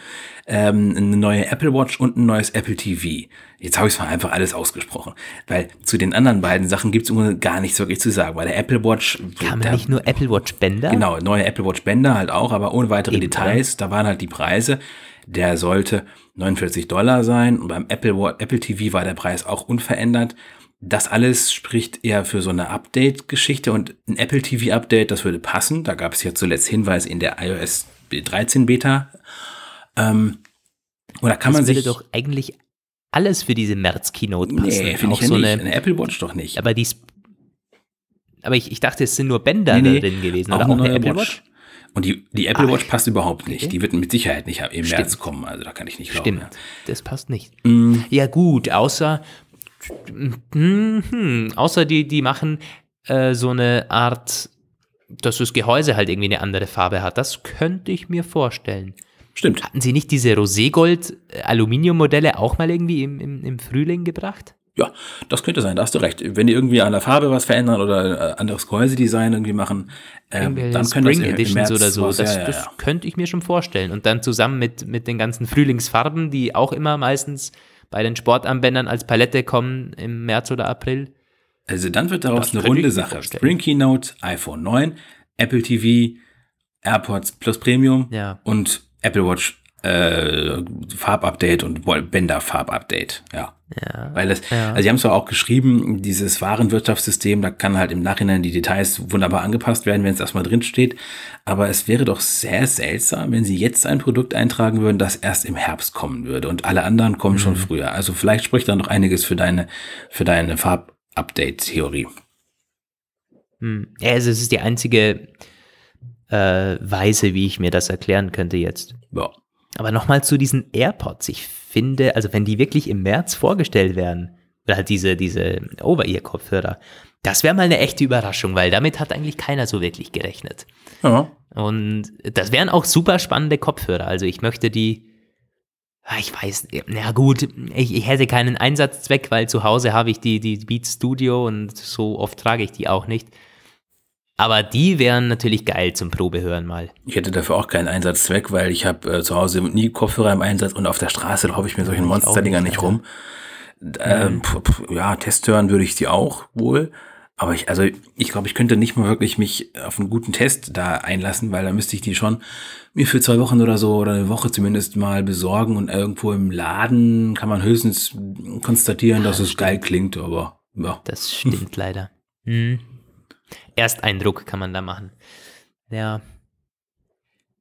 ähm, eine neue Apple Watch und ein neues Apple TV. Jetzt habe ich es mal einfach alles ausgesprochen, weil zu den anderen beiden Sachen gibt es gar nichts wirklich zu sagen, weil der Apple Watch... Kam da, nicht nur Apple Watch Bänder? Genau, neue Apple Watch Bänder halt auch, aber ohne weitere Eben. Details. Da waren halt die Preise. Der sollte 49 Dollar sein und beim Apple, Apple TV war der Preis auch unverändert. Das alles spricht eher für so eine Update-Geschichte und ein Apple TV-Update, das würde passen. Da gab es ja zuletzt Hinweise in der iOS 13 Beta. Ähm, oder kann das man sich. doch eigentlich alles für diese März-Keynote passen. Nee, finde ich ja so nicht. Eine, eine, Apple Watch doch nicht. Aber die. Aber ich, ich dachte, es sind nur Bänder nee, nee, drin gewesen. Auch oder auch eine Apple Watch? Watch? Und die, die Apple Ach, Watch passt überhaupt nicht. Okay. Die wird mit Sicherheit nicht im Stimmt. März kommen. Also da kann ich nicht glauben. Stimmt, das passt nicht. Mm. Ja gut, außer hm, außer die, die machen äh, so eine Art, dass das Gehäuse halt irgendwie eine andere Farbe hat. Das könnte ich mir vorstellen. Stimmt. Hatten Sie nicht diese Roségold-Aluminium-Modelle äh, auch mal irgendwie im, im, im Frühling gebracht? Ja, das könnte sein, da hast du recht. Wenn die irgendwie an der Farbe was verändern oder äh, anderes Gehäusedesign irgendwie machen, ähm, dann Spring das Editions oder so. Das, ja, ja, ja. das, könnte ich mir schon vorstellen. Und dann zusammen mit, mit den ganzen Frühlingsfarben, die auch immer meistens bei den Sportarmbändern als Palette kommen im März oder April. Also dann wird daraus eine runde Sache. Spring Keynote, iPhone 9, Apple TV, AirPods Plus Premium ja. und Apple Watch äh, Farbupdate und Bänder Farbupdate. Ja. Ja. Weil das, ja. also sie haben es auch geschrieben, dieses Warenwirtschaftssystem, da kann halt im Nachhinein die Details wunderbar angepasst werden, wenn es erstmal drin steht. Aber es wäre doch sehr seltsam, wenn sie jetzt ein Produkt eintragen würden, das erst im Herbst kommen würde und alle anderen kommen mhm. schon früher. Also vielleicht spricht da noch einiges für deine, für deine Farbupdate-Theorie. Mhm. Ja, also es ist die einzige äh, Weise, wie ich mir das erklären könnte jetzt. Ja. Aber nochmal zu diesen AirPods. Ich finde, also wenn die wirklich im März vorgestellt werden, oder halt diese, diese Over-Ear-Kopfhörer, das wäre mal eine echte Überraschung, weil damit hat eigentlich keiner so wirklich gerechnet. Ja. Und das wären auch super spannende Kopfhörer. Also ich möchte die, ich weiß, na gut, ich, ich hätte keinen Einsatzzweck, weil zu Hause habe ich die, die Beats Studio und so oft trage ich die auch nicht. Aber die wären natürlich geil zum Probehören mal. Ich hätte dafür auch keinen Einsatzzweck, weil ich habe äh, zu Hause nie Kopfhörer im Einsatz und auf der Straße laufe ich mir solchen Monsterdinger nicht, nicht rum. Ähm, ja, Testhören würde ich sie auch wohl. Aber ich, also ich glaube, ich könnte nicht mal wirklich mich auf einen guten Test da einlassen, weil da müsste ich die schon mir für zwei Wochen oder so oder eine Woche zumindest mal besorgen und irgendwo im Laden kann man höchstens konstatieren, ja, dass es geil klingt, aber ja. Das stimmt leider. Hm. Ersteindruck kann man da machen. Ja.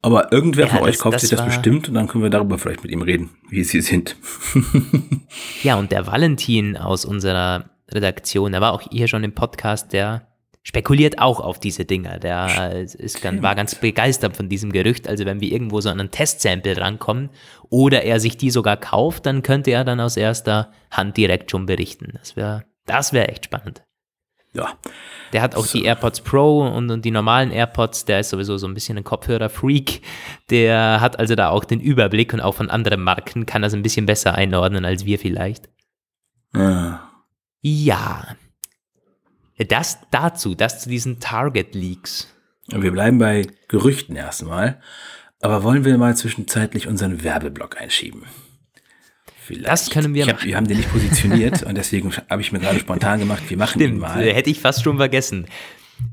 Aber irgendwer ja, von das, euch kauft das sich das bestimmt und dann können wir darüber vielleicht mit ihm reden, wie sie sind. ja, und der Valentin aus unserer Redaktion, der war auch hier schon im Podcast, der spekuliert auch auf diese Dinger. Der ist, war ganz begeistert von diesem Gerücht. Also wenn wir irgendwo so an ein Testsample rankommen oder er sich die sogar kauft, dann könnte er dann aus erster Hand direkt schon berichten. Das wäre das wäre echt spannend. Ja. Der hat auch so. die AirPods Pro und, und, die normalen AirPods, der ist sowieso so ein bisschen ein Kopfhörer-Freak. Der hat also da auch den Überblick und auch von anderen Marken kann das ein bisschen besser einordnen als wir vielleicht. Ja. Ja. Das dazu, das zu diesen Target-Leaks. Wir bleiben bei Gerüchten erstmal. Aber wollen wir mal zwischenzeitlich unseren Werbeblock einschieben? Vielleicht. Das können wir ich hab, Wir haben den nicht positioniert und deswegen habe ich mir gerade spontan gemacht, wir machen Stimmt, ihn mal. Hätte ich fast schon vergessen.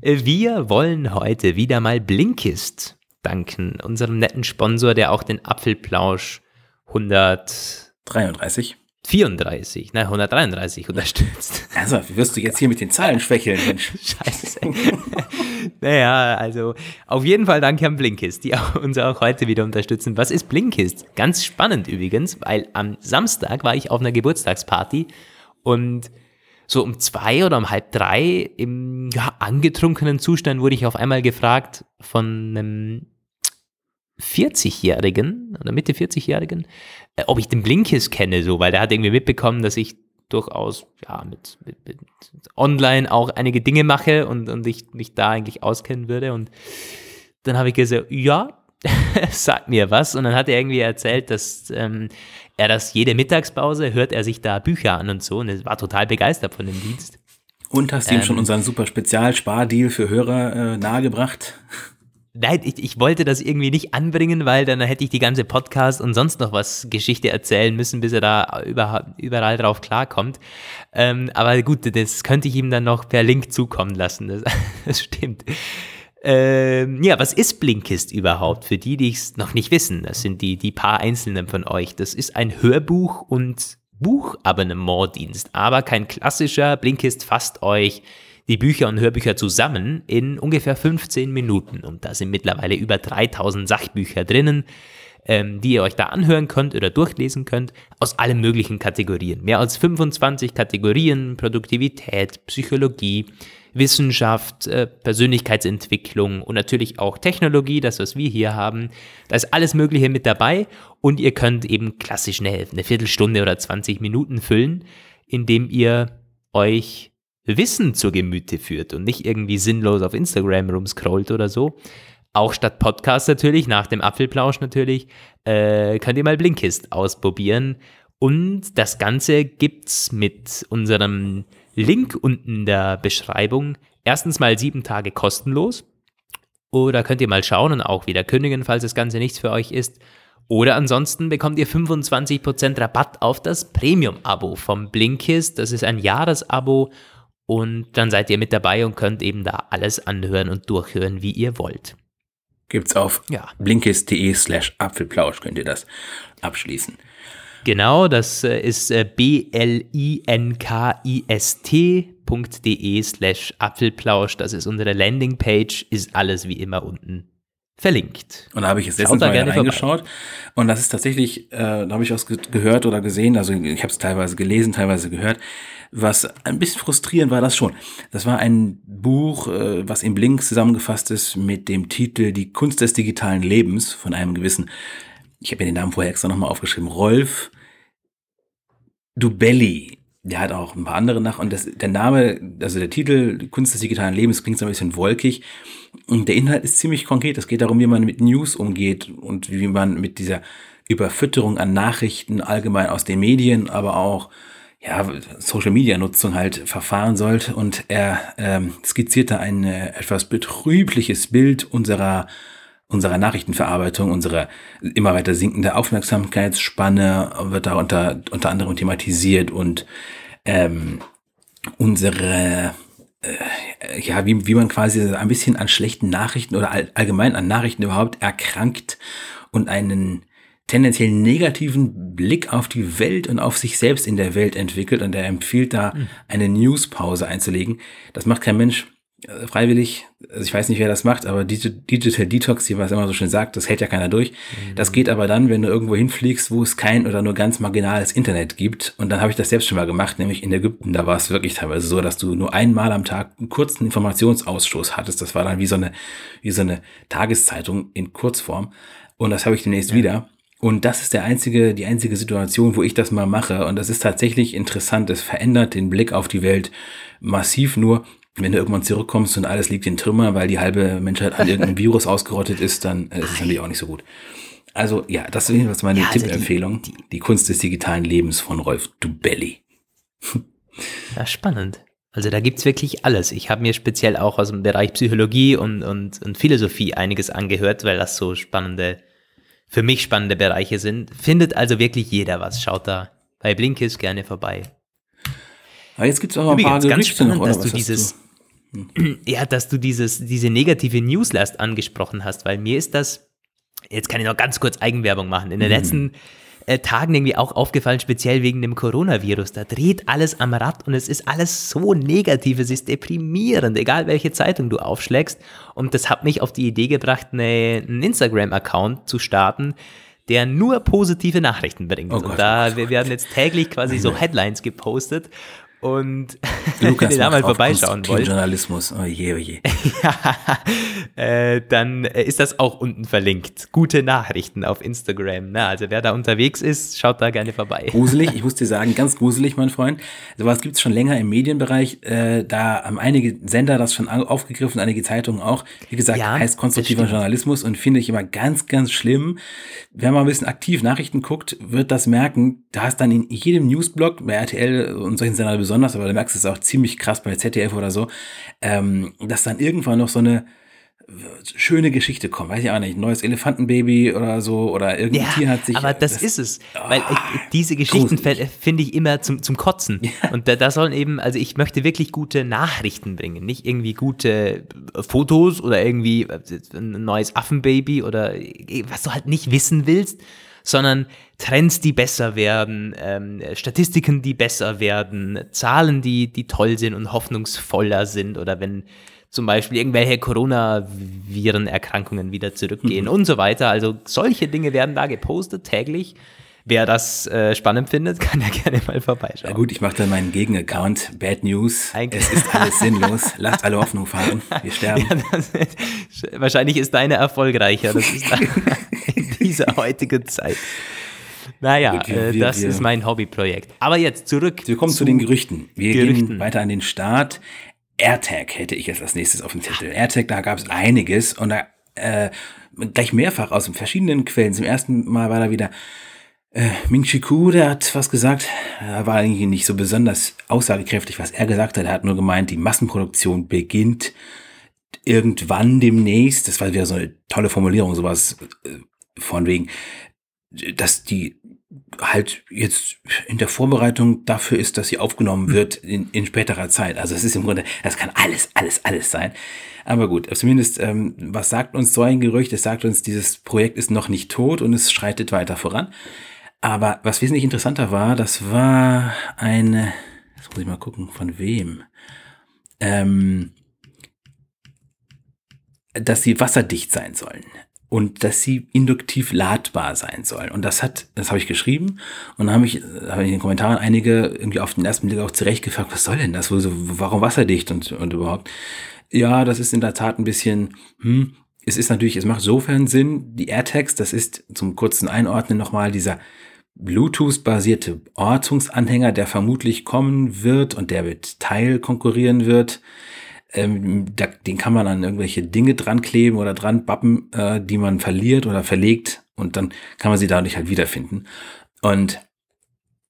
Wir wollen heute wieder mal Blinkist danken, unserem netten Sponsor, der auch den Apfelplausch 133 34, nein, 133 unterstützt. Also, wie wirst du jetzt hier mit den Zahlen schwächeln, Mensch? Scheiße. naja, also auf jeden Fall danke an Blinkist, die uns auch heute wieder unterstützen. Was ist Blinkist? Ganz spannend übrigens, weil am Samstag war ich auf einer Geburtstagsparty und so um zwei oder um halb drei im ja, angetrunkenen Zustand wurde ich auf einmal gefragt von einem 40-Jährigen oder Mitte 40-Jährigen, äh, ob ich den Blinkist kenne, so, weil der hat irgendwie mitbekommen, dass ich durchaus ja mit, mit, mit online auch einige Dinge mache und, und ich mich da eigentlich auskennen würde. Und dann habe ich gesagt, ja, sag mir was. Und dann hat er irgendwie erzählt, dass ähm, er das jede Mittagspause, hört er sich da Bücher an und so und er war total begeistert von dem Dienst. Und hast ihm schon unseren super Spezial-Spardeal für Hörer äh, nahegebracht? Nein, ich, ich wollte das irgendwie nicht anbringen, weil dann hätte ich die ganze Podcast und sonst noch was Geschichte erzählen müssen, bis er da über, überall drauf klarkommt. Ähm, aber gut, das könnte ich ihm dann noch per Link zukommen lassen. Das, das stimmt. Ähm, ja, was ist Blinkist überhaupt? Für die, die es noch nicht wissen, das sind die, die paar Einzelnen von euch. Das ist ein Hörbuch- und Buchabonnementdienst, aber kein klassischer. Blinkist fasst euch die Bücher und Hörbücher zusammen in ungefähr 15 Minuten. Und da sind mittlerweile über 3000 Sachbücher drinnen, ähm, die ihr euch da anhören könnt oder durchlesen könnt, aus allen möglichen Kategorien. Mehr als 25 Kategorien, Produktivität, Psychologie, Wissenschaft, äh, Persönlichkeitsentwicklung und natürlich auch Technologie, das, was wir hier haben. Da ist alles Mögliche mit dabei und ihr könnt eben klassisch eine, eine Viertelstunde oder 20 Minuten füllen, indem ihr euch Wissen zur Gemüte führt und nicht irgendwie sinnlos auf Instagram rumscrollt oder so. Auch statt Podcast natürlich, nach dem Apfelplausch natürlich, äh, könnt ihr mal Blinkist ausprobieren. Und das Ganze gibt's mit unserem Link unten in der Beschreibung. Erstens mal sieben Tage kostenlos. Oder könnt ihr mal schauen und auch wieder kündigen, falls das Ganze nichts für euch ist. Oder ansonsten bekommt ihr 25% Rabatt auf das Premium-Abo vom Blinkist. Das ist ein Jahresabo und dann seid ihr mit dabei und könnt eben da alles anhören und durchhören, wie ihr wollt. Gibt's auf ja. blinkist.de slash Apfelplausch, könnt ihr das abschließen. Genau, das äh, ist äh, blinkist.de slash Apfelplausch. Das ist unsere Landingpage, ist alles wie immer unten verlinkt. Und da habe ich jetzt letztens mal reingeschaut. Vorbei. Und das ist tatsächlich, äh, da habe ich was gehört oder gesehen, also ich habe es teilweise gelesen, teilweise gehört, was ein bisschen frustrierend war das schon. Das war ein Buch, äh, was im Blink zusammengefasst ist mit dem Titel Die Kunst des digitalen Lebens von einem gewissen, ich habe mir den Namen vorher extra nochmal aufgeschrieben, Rolf Dubelli. Der hat auch ein paar andere nach und das, der Name, also der Titel Kunst des digitalen Lebens klingt so ein bisschen wolkig und der Inhalt ist ziemlich konkret. Es geht darum, wie man mit News umgeht und wie man mit dieser Überfütterung an Nachrichten allgemein aus den Medien, aber auch ja, Social Media Nutzung halt verfahren sollte. Und er ähm, skizziert da ein äh, etwas betrübliches Bild unserer unserer Nachrichtenverarbeitung, unserer immer weiter sinkende Aufmerksamkeitsspanne wird da unter, unter anderem thematisiert und ähm, unsere äh, ja, wie, wie man quasi ein bisschen an schlechten Nachrichten oder all, allgemein an Nachrichten überhaupt erkrankt und einen tendenziell negativen Blick auf die Welt und auf sich selbst in der Welt entwickelt und er empfiehlt da hm. eine Newspause einzulegen. Das macht kein Mensch freiwillig. Also ich weiß nicht, wer das macht, aber Digital Detox, wie man es immer so schön sagt, das hält ja keiner durch. Mhm. Das geht aber dann, wenn du irgendwo hinfliegst, wo es kein oder nur ganz marginales Internet gibt. Und dann habe ich das selbst schon mal gemacht, nämlich in Ägypten. Da war es wirklich teilweise so, dass du nur einmal am Tag einen kurzen Informationsausschuss hattest. Das war dann wie so eine, wie so eine Tageszeitung in Kurzform. Und das habe ich demnächst ja. wieder. Und das ist der einzige, die einzige Situation, wo ich das mal mache. Und das ist tatsächlich interessant. Es verändert den Blick auf die Welt massiv nur. Wenn du irgendwann zurückkommst und alles liegt in Trümmer, weil die halbe Menschheit an irgendeinem Virus ausgerottet ist, dann ist es natürlich auch nicht so gut. Also ja, das ist jedenfalls meine ja, also Tippempfehlung. Die, die, die, Kunst des digitalen Lebens von Rolf Dubelli. Ja, spannend. Also da gibt's wirklich alles. Ich habe mir speziell auch aus dem Bereich Psychologie und, und, und Philosophie einiges angehört, weil das so spannende für mich spannende Bereiche sind. Findet also wirklich jeder was. Schaut da bei Blinkist gerne vorbei. Aber jetzt gibt es auch ein paar ganz spannend, noch, dass du dieses, du? Ja, dass du dieses, diese negative Newslast angesprochen hast, weil mir ist das, jetzt kann ich noch ganz kurz Eigenwerbung machen. In den mhm. letzten äh, Tagen irgendwie auch aufgefallen, speziell wegen dem Coronavirus. Da dreht alles am Rad und es ist alles so negativ, es ist deprimierend, egal welche Zeitung du aufschlägst. Und das hat mich auf die Idee gebracht, eine, einen Instagram-Account zu starten, der nur positive Nachrichten bringt. Oh Gott, und da, oh wir werden jetzt täglich quasi so Headlines gepostet und Lukas den da mal vorbeischauen wollt, Journalismus. Oh je, oh je. ja, äh, dann äh, ist das auch unten verlinkt. Gute Nachrichten auf Instagram. Na, also wer da unterwegs ist, schaut da gerne vorbei. Gruselig, ich muss dir sagen, ganz gruselig, mein Freund. Sowas gibt es schon länger im Medienbereich. Äh, da haben einige Sender das schon au- aufgegriffen, einige Zeitungen auch. Wie gesagt, Ja, heißt konstruktiver. Journalismus und finde ich immer ganz, ganz schlimm. Wer mal ein bisschen aktiv Nachrichten guckt, wird das merken. Da hast dann in jedem Newsblog, bei RTL und solchen Sendern besonders, aber du merkst es auch ziemlich krass bei ZDF oder so, ähm, dass dann irgendwann noch so eine schöne Geschichte kommt. Weiß ich auch nicht, ein neues Elefantenbaby oder so oder irgendein Tier hat sich. aber das, das- ist es. Weil äh, diese Geschichten finde ich immer zum, zum Kotzen. Und da, da sollen eben, also ich möchte wirklich gute Nachrichten bringen, nicht irgendwie gute äh, Fotos oder irgendwie äh, ein neues Affenbaby oder äh, was du halt nicht wissen willst, sondern Trends, die besser werden, ähm, Statistiken, die besser werden, Zahlen, die, die toll sind und hoffnungsvoller sind oder wenn zum Beispiel irgendwelche Coronavirenerkrankungen wieder zurückgehen und so weiter. Also solche Dinge werden da gepostet täglich. Wer das äh, spannend findet, kann ja gerne mal Na vorbeischauen. gut, ich mache dann meinen Gegenaccount. Bad News. Eigentlich- Es ist alles sinnlos. Lasst alle Hoffnung fahren. Wir sterben. Ja, das, wahrscheinlich ist deine erfolgreicher. Das ist in dieser heutigen Zeit. Naja, Gut, wir- äh, wir- das wir- ist mein Hobbyprojekt. Aber jetzt zurück. Wir kommen zu den Gerüchten. Wir Gerüchten. gehen weiter an den Start. AirTag hätte ich jetzt als nächstes auf dem Zettel. AirTag, da gab es einiges und da äh, gleich mehrfach aus verschiedenen Quellen. Zum ersten Mal war da wieder äh, Ming der hat was gesagt. Er war eigentlich nicht so besonders aussagekräftig, was er gesagt hat. Er hat nur gemeint, die Massenproduktion beginnt irgendwann demnächst. Das war wieder so eine tolle Formulierung, sowas äh, von wegen, dass die halt jetzt in der Vorbereitung dafür ist, dass sie aufgenommen wird in, in späterer Zeit. Also es ist im Grunde, das kann alles, alles, alles sein. Aber gut, zumindest, ähm, was sagt uns so ein Gerücht? Es sagt uns, dieses Projekt ist noch nicht tot und es schreitet weiter voran. Aber was wesentlich interessanter war, das war eine, jetzt muss ich mal gucken, von wem. Ähm, dass sie wasserdicht sein sollen und dass sie induktiv ladbar sein sollen. Und das hat, das habe ich geschrieben und habe ich, ich in den Kommentaren einige irgendwie auf den ersten Blick auch zurecht gefragt, was soll denn das? Warum wasserdicht und, und überhaupt? Ja, das ist in der Tat ein bisschen, hm, es ist natürlich, es macht sofern Sinn, die AirTags, das ist zum kurzen Einordnen nochmal dieser Bluetooth-basierte Ortungsanhänger, der vermutlich kommen wird und der mit Teil konkurrieren wird. Ähm, da, den kann man an irgendwelche Dinge dran kleben oder dran bappen, äh, die man verliert oder verlegt und dann kann man sie dadurch halt wiederfinden. Und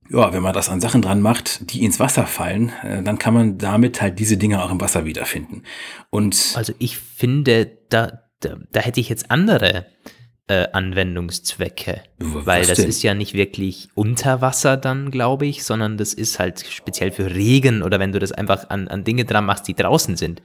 ja, wenn man das an Sachen dran macht, die ins Wasser fallen, äh, dann kann man damit halt diese Dinge auch im Wasser wiederfinden. Und Also ich finde, da, da, da hätte ich jetzt andere äh, Anwendungszwecke. W- Weil was das denn? ist ja nicht wirklich unter Wasser dann, glaube ich, sondern das ist halt speziell für Regen oder wenn du das einfach an, an Dinge dran machst, die draußen sind.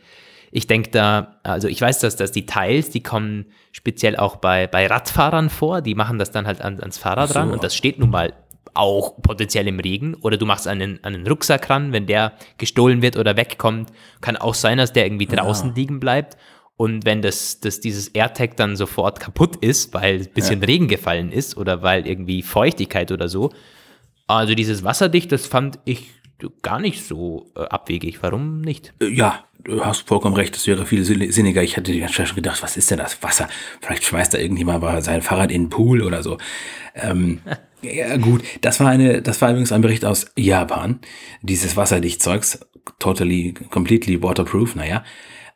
Ich denke da, also ich weiß, dass, dass die Teils, die kommen speziell auch bei, bei Radfahrern vor, die machen das dann halt an, ans Fahrrad so. ran und das steht nun mal auch potenziell im Regen oder du machst einen, einen Rucksack ran, wenn der gestohlen wird oder wegkommt, kann auch sein, dass der irgendwie draußen liegen bleibt und wenn das, das dieses AirTag dann sofort kaputt ist, weil ein bisschen Regen gefallen ist oder weil irgendwie Feuchtigkeit oder so, also dieses wasserdicht, das fand ich gar nicht so äh, abwegig. Warum nicht? Äh, Ja, du hast vollkommen recht, das wäre viel sinni- sinniger. Ich hatte schon gedacht, was ist denn das Wasser? Vielleicht schmeißt da irgendjemand mal sein Fahrrad in den Pool oder so. Ähm, ja, gut, das war eine, das war übrigens ein Bericht aus Japan. Dieses Wasserdichtzeugs, totally, completely waterproof, naja.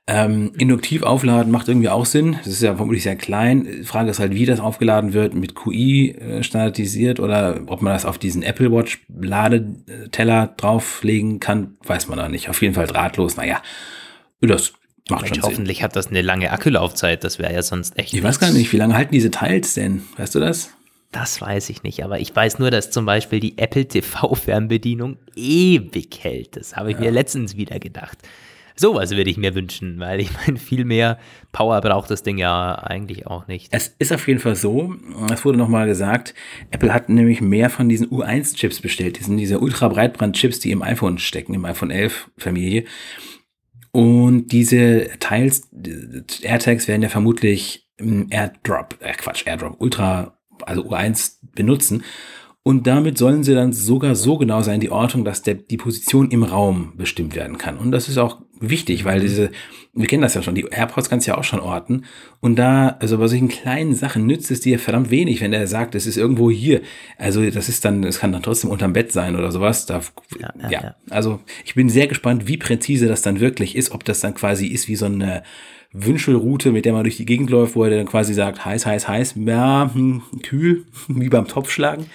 Ähm, induktiv aufladen macht irgendwie auch Sinn. Das ist ja vermutlich sehr klein. Die Frage ist halt, wie das aufgeladen wird, mit QI äh, standardisiert oder ob man das auf diesen Apple Watch Ladeteller drauflegen kann, weiß man da nicht. Auf jeden Fall drahtlos. Naja, das macht schon Sinn. hoffentlich hat das eine lange Akkulaufzeit. Das wäre ja sonst echt. Ich weiß gar nicht, wie lange halten diese Teils denn? Weißt du das? Das weiß ich nicht, aber ich weiß nur, dass zum Beispiel die Apple TV-Fernbedienung ewig hält. Das habe ich mir letztens wieder gedacht. Sowas würde ich mir wünschen, weil ich meine, viel mehr Power braucht das Ding ja eigentlich auch nicht. Es ist auf jeden Fall so, es wurde nochmal gesagt, Apple hat nämlich mehr von diesen U1-Chips bestellt. Die sind diese Ultra-Breitband-Chips, die im iPhone stecken, im iPhone 11 Familie. Und diese Teils, AirTags werden ja vermutlich im AirDrop, äh Quatsch, AirDrop, Ultra, also U1 benutzen. Und damit sollen sie dann sogar so genau sein, die Ortung, dass der, die Position im Raum bestimmt werden kann. Und das ist auch wichtig, weil diese, wir kennen das ja schon, die AirPods kannst du ja auch schon orten. Und da, also bei solchen kleinen Sachen nützt es dir verdammt wenig, wenn er sagt, es ist irgendwo hier. Also das ist dann, es kann dann trotzdem unterm Bett sein oder sowas. Da, ja, ja, ja, also ich bin sehr gespannt, wie präzise das dann wirklich ist, ob das dann quasi ist wie so eine Wünschelroute, mit der man durch die Gegend läuft, wo er dann quasi sagt, heiß, heiß, heiß, ja, hm, kühl, wie beim Topfschlagen.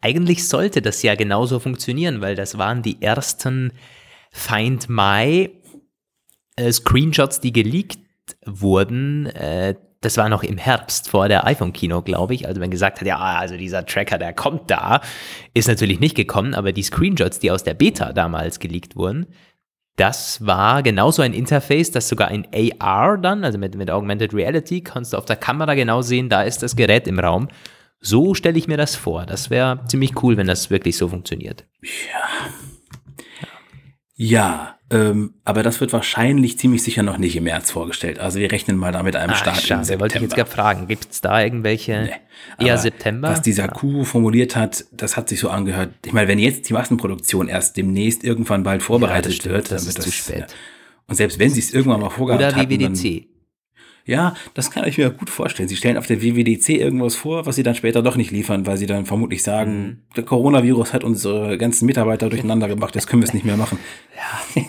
Eigentlich sollte das ja genauso funktionieren, weil das waren die ersten Find My äh, Screenshots, die geleakt wurden. Äh, das war noch im Herbst vor der iPhone-Kino, glaube ich. Also man gesagt hat, ja, also dieser Tracker, der kommt da, ist natürlich nicht gekommen, aber die Screenshots, die aus der Beta damals geleakt wurden, das war genauso ein Interface, das sogar ein AR dann, also mit, mit Augmented Reality, kannst du auf der Kamera genau sehen, da ist das Gerät im Raum. So stelle ich mir das vor. Das wäre ziemlich cool, wenn das wirklich so funktioniert. Ja. Ja, ähm, aber das wird wahrscheinlich ziemlich sicher noch nicht im März vorgestellt. Also wir rechnen mal damit einem Ach, Start schade, im September. wollte ich jetzt gerade fragen. Gibt es da irgendwelche nee, eher September? Was dieser ja. Kuh formuliert hat, das hat sich so angehört. Ich meine, wenn jetzt die Massenproduktion erst demnächst irgendwann bald vorbereitet ja, wird, dann wird das zu spät. Und selbst wenn sie es irgendwann mal vorgehabt Oder WWDC. Hatten, ja, das kann ich mir gut vorstellen. Sie stellen auf der WWDC irgendwas vor, was sie dann später doch nicht liefern, weil sie dann vermutlich sagen, mhm. der Coronavirus hat unsere ganzen Mitarbeiter durcheinander gemacht, jetzt können wir es nicht mehr machen. Ja.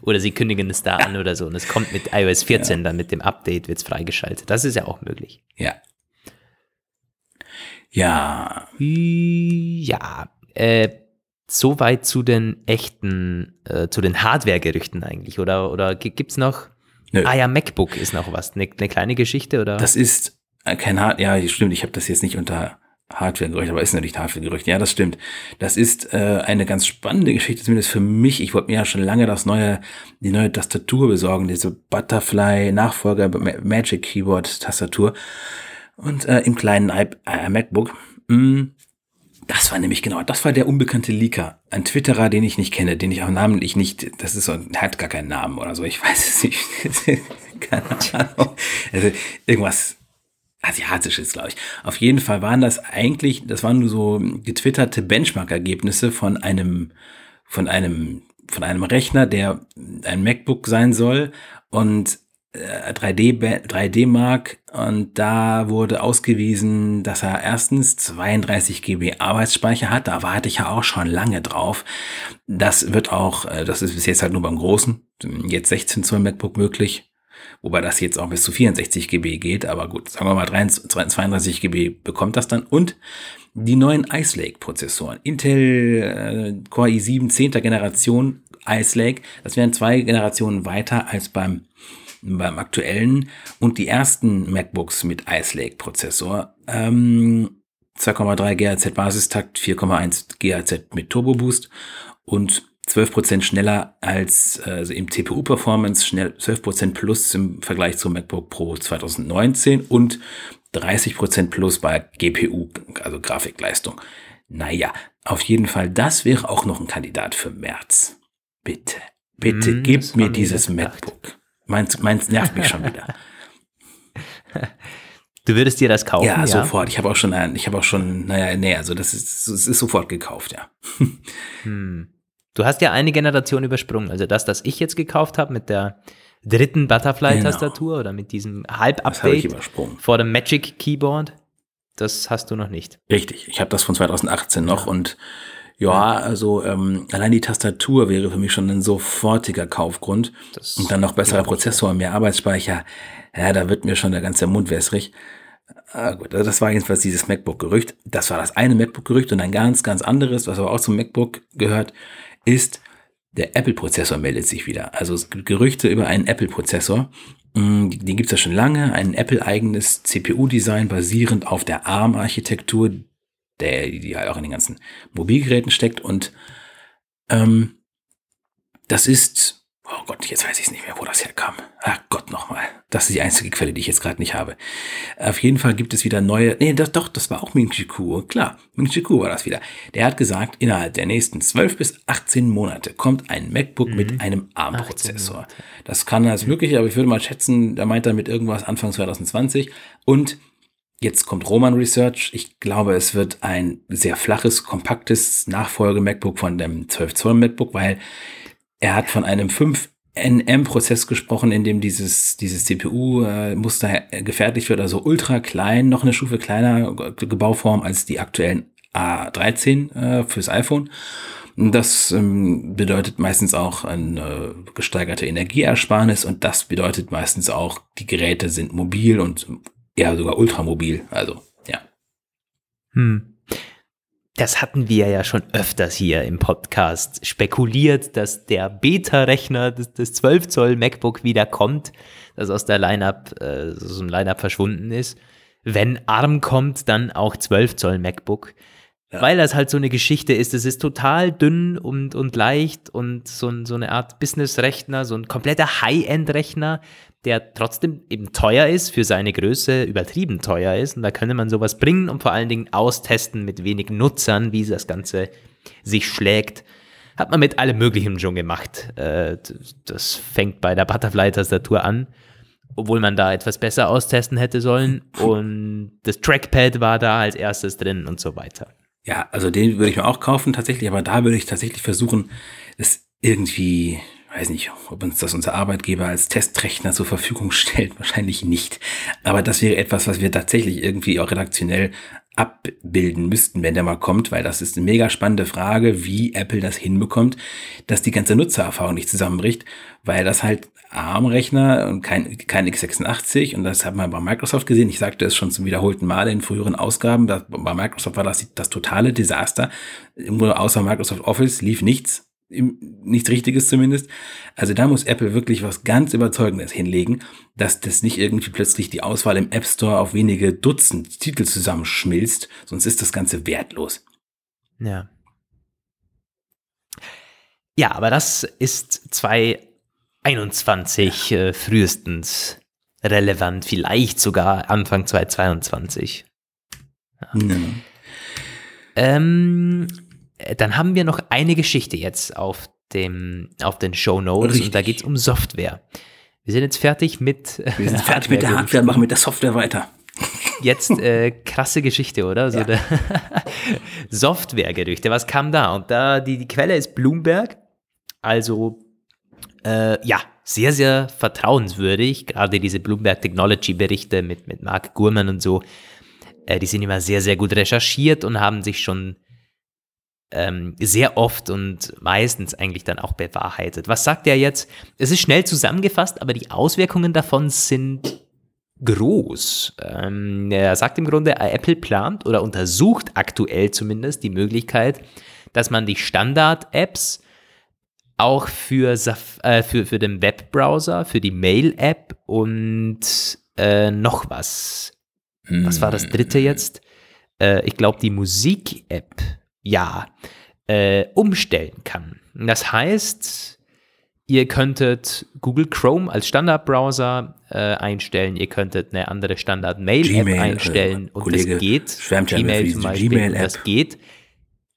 Oder sie kündigen es da an oder so und es kommt mit iOS 14 ja. dann mit dem Update wird es freigeschaltet. Das ist ja auch möglich. Ja. Ja. Ja. Äh, Soweit zu den echten, äh, zu den Hardware-Gerüchten eigentlich. Oder, oder gibt es noch Nö. Ah ja, MacBook ist noch was. Eine, eine kleine Geschichte, oder? Das ist äh, kein Hard, ja, stimmt, ich habe das jetzt nicht unter Hardware-Gerücht, aber ist natürlich Hardware-Gerücht. Ja, das stimmt. Das ist äh, eine ganz spannende Geschichte, zumindest für mich. Ich wollte mir ja schon lange das neue, die neue Tastatur besorgen, diese Butterfly-Nachfolger Magic Keyboard-Tastatur. Und äh, im kleinen I äh, MacBook. Mm, das war nämlich genau, das war der unbekannte Leaker. Ein Twitterer, den ich nicht kenne, den ich auch namentlich nicht, das ist so, hat gar keinen Namen oder so, ich weiß es nicht. Keine Ahnung. Also irgendwas Asiatisches, glaube ich. Auf jeden Fall waren das eigentlich, das waren nur so getwitterte Benchmark-Ergebnisse von einem, von einem, von einem Rechner, der ein MacBook sein soll und 3D, äh, 3D Mark und da wurde ausgewiesen, dass er erstens 32 GB Arbeitsspeicher hat. Da warte ich ja auch schon lange drauf. Das wird auch, äh, das ist bis jetzt halt nur beim großen, jetzt 16 Zoll MacBook möglich. Wobei das jetzt auch bis zu 64 GB geht, aber gut, sagen wir mal 32 GB bekommt das dann. Und die neuen Ice Lake Prozessoren. Intel äh, Core i7 10. Generation Ice Lake. Das wären zwei Generationen weiter als beim beim aktuellen und die ersten MacBooks mit Ice Lake Prozessor. Ähm, 2,3 GHz Basistakt, 4,1 GHz mit Turbo Boost und 12% schneller als also im CPU-Performance, schnell 12% plus im Vergleich zum MacBook Pro 2019 und 30% plus bei GPU, also Grafikleistung. Naja, auf jeden Fall, das wäre auch noch ein Kandidat für März. Bitte, bitte, mm, gebt mir dieses MacBook. Meins, meins nervt mich schon wieder. Du würdest dir das kaufen? Ja, ja? sofort. Ich habe auch schon, ich habe auch schon, naja, nee, also das ist, das ist sofort gekauft, ja. Hm. Du hast ja eine Generation übersprungen. Also das, das ich jetzt gekauft habe mit der dritten Butterfly-Tastatur genau. oder mit diesem Halb-Update vor dem Magic Keyboard, das hast du noch nicht. Richtig, ich habe das von 2018 noch ja. und ja, also ähm, allein die Tastatur wäre für mich schon ein sofortiger Kaufgrund. Das und dann noch besserer Prozessor, mehr Arbeitsspeicher. Ja, da wird mir schon der ganze Mund wässrig. Ah, gut, also das war jedenfalls dieses MacBook-Gerücht. Das war das eine MacBook-Gerücht und ein ganz, ganz anderes, was aber auch zum MacBook gehört, ist, der Apple-Prozessor meldet sich wieder. Also es gibt Gerüchte über einen Apple-Prozessor. Mm, den gibt es ja schon lange. Ein Apple-eigenes CPU-Design basierend auf der ARM-Architektur, der, die halt auch in den ganzen Mobilgeräten steckt. Und ähm, das ist, oh Gott, jetzt weiß ich nicht mehr, wo das herkam. Ach Gott nochmal. Das ist die einzige Quelle, die ich jetzt gerade nicht habe. Auf jeden Fall gibt es wieder neue, nee, das, doch, das war auch Ming Kuo. Klar, Ming Kuo war das wieder. Der hat gesagt, innerhalb der nächsten 12 bis 18 Monate kommt ein MacBook mhm. mit einem ARM-Prozessor. Das kann als möglich, aber ich würde mal schätzen, da meint er mit irgendwas Anfang 2020 und Jetzt kommt Roman Research. Ich glaube, es wird ein sehr flaches, kompaktes Nachfolge-MacBook von dem 12 Zoll MacBook, weil er hat von einem 5 NM-Prozess gesprochen, in dem dieses, dieses CPU-Muster äh, gefertigt wird, also ultra klein, noch eine Stufe kleiner Gebauform als die aktuellen A13 äh, fürs iPhone. Das ähm, bedeutet meistens auch eine gesteigerte Energieersparnis und das bedeutet meistens auch, die Geräte sind mobil und eher sogar ultramobil. Also, ja. Hm. Das hatten wir ja schon öfters hier im Podcast spekuliert, dass der Beta-Rechner des, des 12 Zoll MacBook wieder kommt, das aus der Lineup, äh, so ein Lineup verschwunden ist. Wenn ARM kommt, dann auch 12 Zoll MacBook. Ja. Weil das halt so eine Geschichte ist. Es ist total dünn und, und leicht und so, so eine Art Business-Rechner, so ein kompletter High-End-Rechner, der trotzdem eben teuer ist, für seine Größe übertrieben teuer ist. Und da könnte man sowas bringen und vor allen Dingen austesten mit wenig Nutzern, wie das Ganze sich schlägt. Hat man mit allem Möglichen schon gemacht. Äh, das fängt bei der Butterfly-Tastatur an, obwohl man da etwas besser austesten hätte sollen. Und das Trackpad war da als erstes drin und so weiter. Ja, also den würde ich mir auch kaufen tatsächlich, aber da würde ich tatsächlich versuchen, es irgendwie weiß nicht, ob uns das unser Arbeitgeber als Testrechner zur Verfügung stellt, wahrscheinlich nicht. Aber das wäre etwas, was wir tatsächlich irgendwie auch redaktionell abbilden müssten, wenn der mal kommt, weil das ist eine mega spannende Frage, wie Apple das hinbekommt, dass die ganze Nutzererfahrung nicht zusammenbricht, weil das halt ARM-Rechner und kein, kein x86 und das hat man bei Microsoft gesehen. Ich sagte es schon zum wiederholten Male in früheren Ausgaben. Bei Microsoft war das das totale Desaster. Außer Microsoft Office lief nichts nichts Richtiges zumindest. Also da muss Apple wirklich was ganz Überzeugendes hinlegen, dass das nicht irgendwie plötzlich die Auswahl im App Store auf wenige Dutzend Titel zusammenschmilzt, sonst ist das Ganze wertlos. Ja. Ja, aber das ist 2021 äh, frühestens relevant, vielleicht sogar Anfang 2022. Ja. Ja. Ähm, äh, dann haben wir noch eine Geschichte jetzt auf, dem, auf den Show Notes Richtig. und da geht es um Software. Wir sind jetzt fertig mit. Wir sind fertig mit der Hardware, machen mit der Software weiter. Jetzt äh, krasse Geschichte, oder? So ja. Softwaregerüchte, was kam da? Und da die, die Quelle ist Bloomberg. Also äh, ja, sehr, sehr vertrauenswürdig. Gerade diese Bloomberg Technology Berichte mit, mit Mark Gurman und so, äh, die sind immer sehr, sehr gut recherchiert und haben sich schon ähm, sehr oft und meistens eigentlich dann auch bewahrheitet. Was sagt er jetzt? Es ist schnell zusammengefasst, aber die Auswirkungen davon sind groß. Ähm, er sagt im Grunde, Apple plant oder untersucht aktuell zumindest die Möglichkeit, dass man die Standard-Apps auch für, äh, für, für den Webbrowser, für die Mail-App und äh, noch was. Was war das dritte jetzt? Äh, ich glaube, die Musik-App ja äh, umstellen kann. Das heißt, ihr könntet Google Chrome als Standardbrowser äh, einstellen, ihr könntet eine andere Standard-Mail-App einstellen äh, und Kollege das geht. Gmail zum Beispiel, Gmail das geht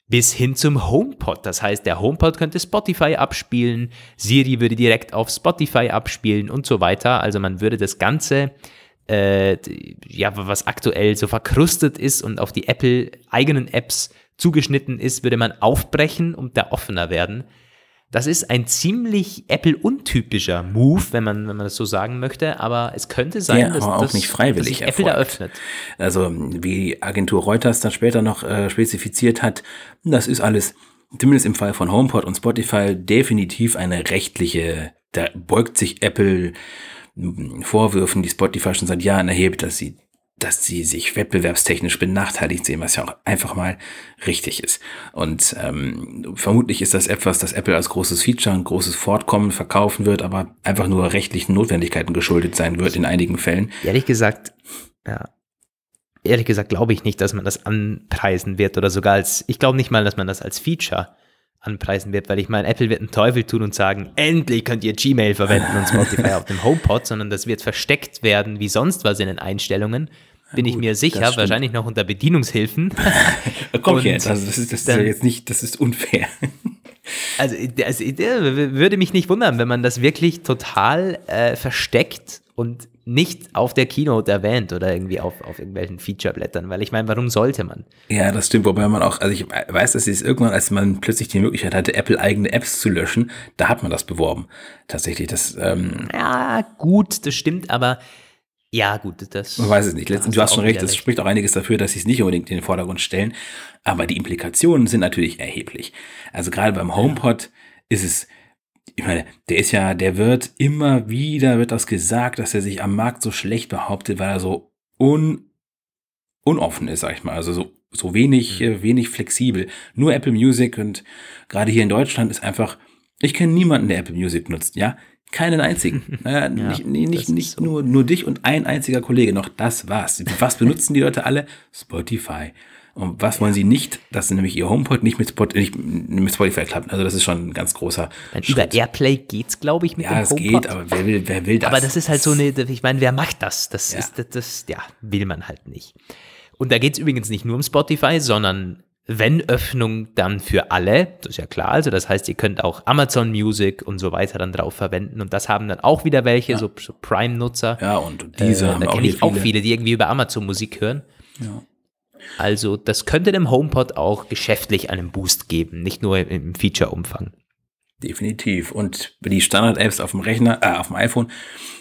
bis hin zum HomePod. Das heißt, der HomePod könnte Spotify abspielen, Siri würde direkt auf Spotify abspielen und so weiter. Also man würde das Ganze, äh, ja, was aktuell so verkrustet ist und auf die Apple eigenen Apps zugeschnitten ist, würde man aufbrechen und da offener werden. Das ist ein ziemlich Apple-untypischer Move, wenn man, wenn man das so sagen möchte, aber es könnte sein, ja, dass, aber auch das, nicht freiwillig Apple da öffnet. Also wie Agentur Reuters dann später noch äh, spezifiziert hat, das ist alles, zumindest im Fall von HomePod und Spotify, definitiv eine rechtliche, da beugt sich Apple Vorwürfen, die Spotify schon seit Jahren erhebt, dass sie dass sie sich wettbewerbstechnisch benachteiligt sehen, was ja auch einfach mal richtig ist. Und ähm, vermutlich ist das etwas, das Apple als großes Feature, ein großes Fortkommen verkaufen wird, aber einfach nur rechtlichen Notwendigkeiten geschuldet sein wird in einigen Fällen. Ehrlich gesagt, ja. Ehrlich gesagt glaube ich nicht, dass man das anpreisen wird oder sogar als, ich glaube nicht mal, dass man das als Feature anpreisen wird, weil ich meine, Apple wird einen Teufel tun und sagen, endlich könnt ihr Gmail verwenden und Spotify auf dem HomePod, sondern das wird versteckt werden wie sonst was in den Einstellungen bin gut, ich mir sicher, wahrscheinlich noch unter Bedienungshilfen. Komm jetzt, also das ist, das ist ja jetzt nicht, das ist unfair. Also, also würde mich nicht wundern, wenn man das wirklich total äh, versteckt und nicht auf der Keynote erwähnt oder irgendwie auf, auf irgendwelchen Featureblättern, weil ich meine, warum sollte man? Ja, das stimmt, wobei man auch, also ich weiß, dass es irgendwann, als man plötzlich die Möglichkeit hatte, Apple eigene Apps zu löschen, da hat man das beworben. Tatsächlich, das. Ähm, ja, gut, das stimmt, aber ja, gut, das. Man weiß es nicht. Letztens, du hast schon recht, das spricht auch einiges dafür, dass sie es nicht unbedingt in den Vordergrund stellen. Aber die Implikationen sind natürlich erheblich. Also gerade beim HomePod ja. ist es ich meine, der ist ja, der wird immer wieder, wird das gesagt, dass er sich am Markt so schlecht behauptet, weil er so un, unoffen ist, sag ich mal. Also so, so wenig, mhm. äh, wenig flexibel. Nur Apple Music und gerade hier in Deutschland ist einfach, ich kenne niemanden, der Apple Music nutzt, ja. Keinen einzigen. Naja, ja, nicht nicht, nicht so. nur, nur dich und ein einziger Kollege noch. Das war's. Was benutzen die Leute alle? Spotify. Und was wollen sie nicht? Dass sie nämlich ihr HomePod nicht mit, Spot, nicht mit Spotify klappen. Also das ist schon ein ganz großer Dann Über Airplay geht's, glaube ich, mit ja, dem HomePod. Ja, es geht, aber wer will, wer will das? Aber das ist halt so eine, ich meine, wer macht das? Das ja. ist, das, das, ja, will man halt nicht. Und da geht's übrigens nicht nur um Spotify, sondern wenn Öffnung, dann für alle, das ist ja klar. Also das heißt, ihr könnt auch Amazon Music und so weiter dann drauf verwenden. Und das haben dann auch wieder welche, ja. so, so Prime-Nutzer. Ja, und diese äh, haben da kenne ich auch viele, die irgendwie über Amazon Musik hören. Ja. Also das könnte dem HomePod auch geschäftlich einen Boost geben, nicht nur im Feature-Umfang. Definitiv. Und die Standard-Apps auf dem Rechner, äh, auf dem iPhone,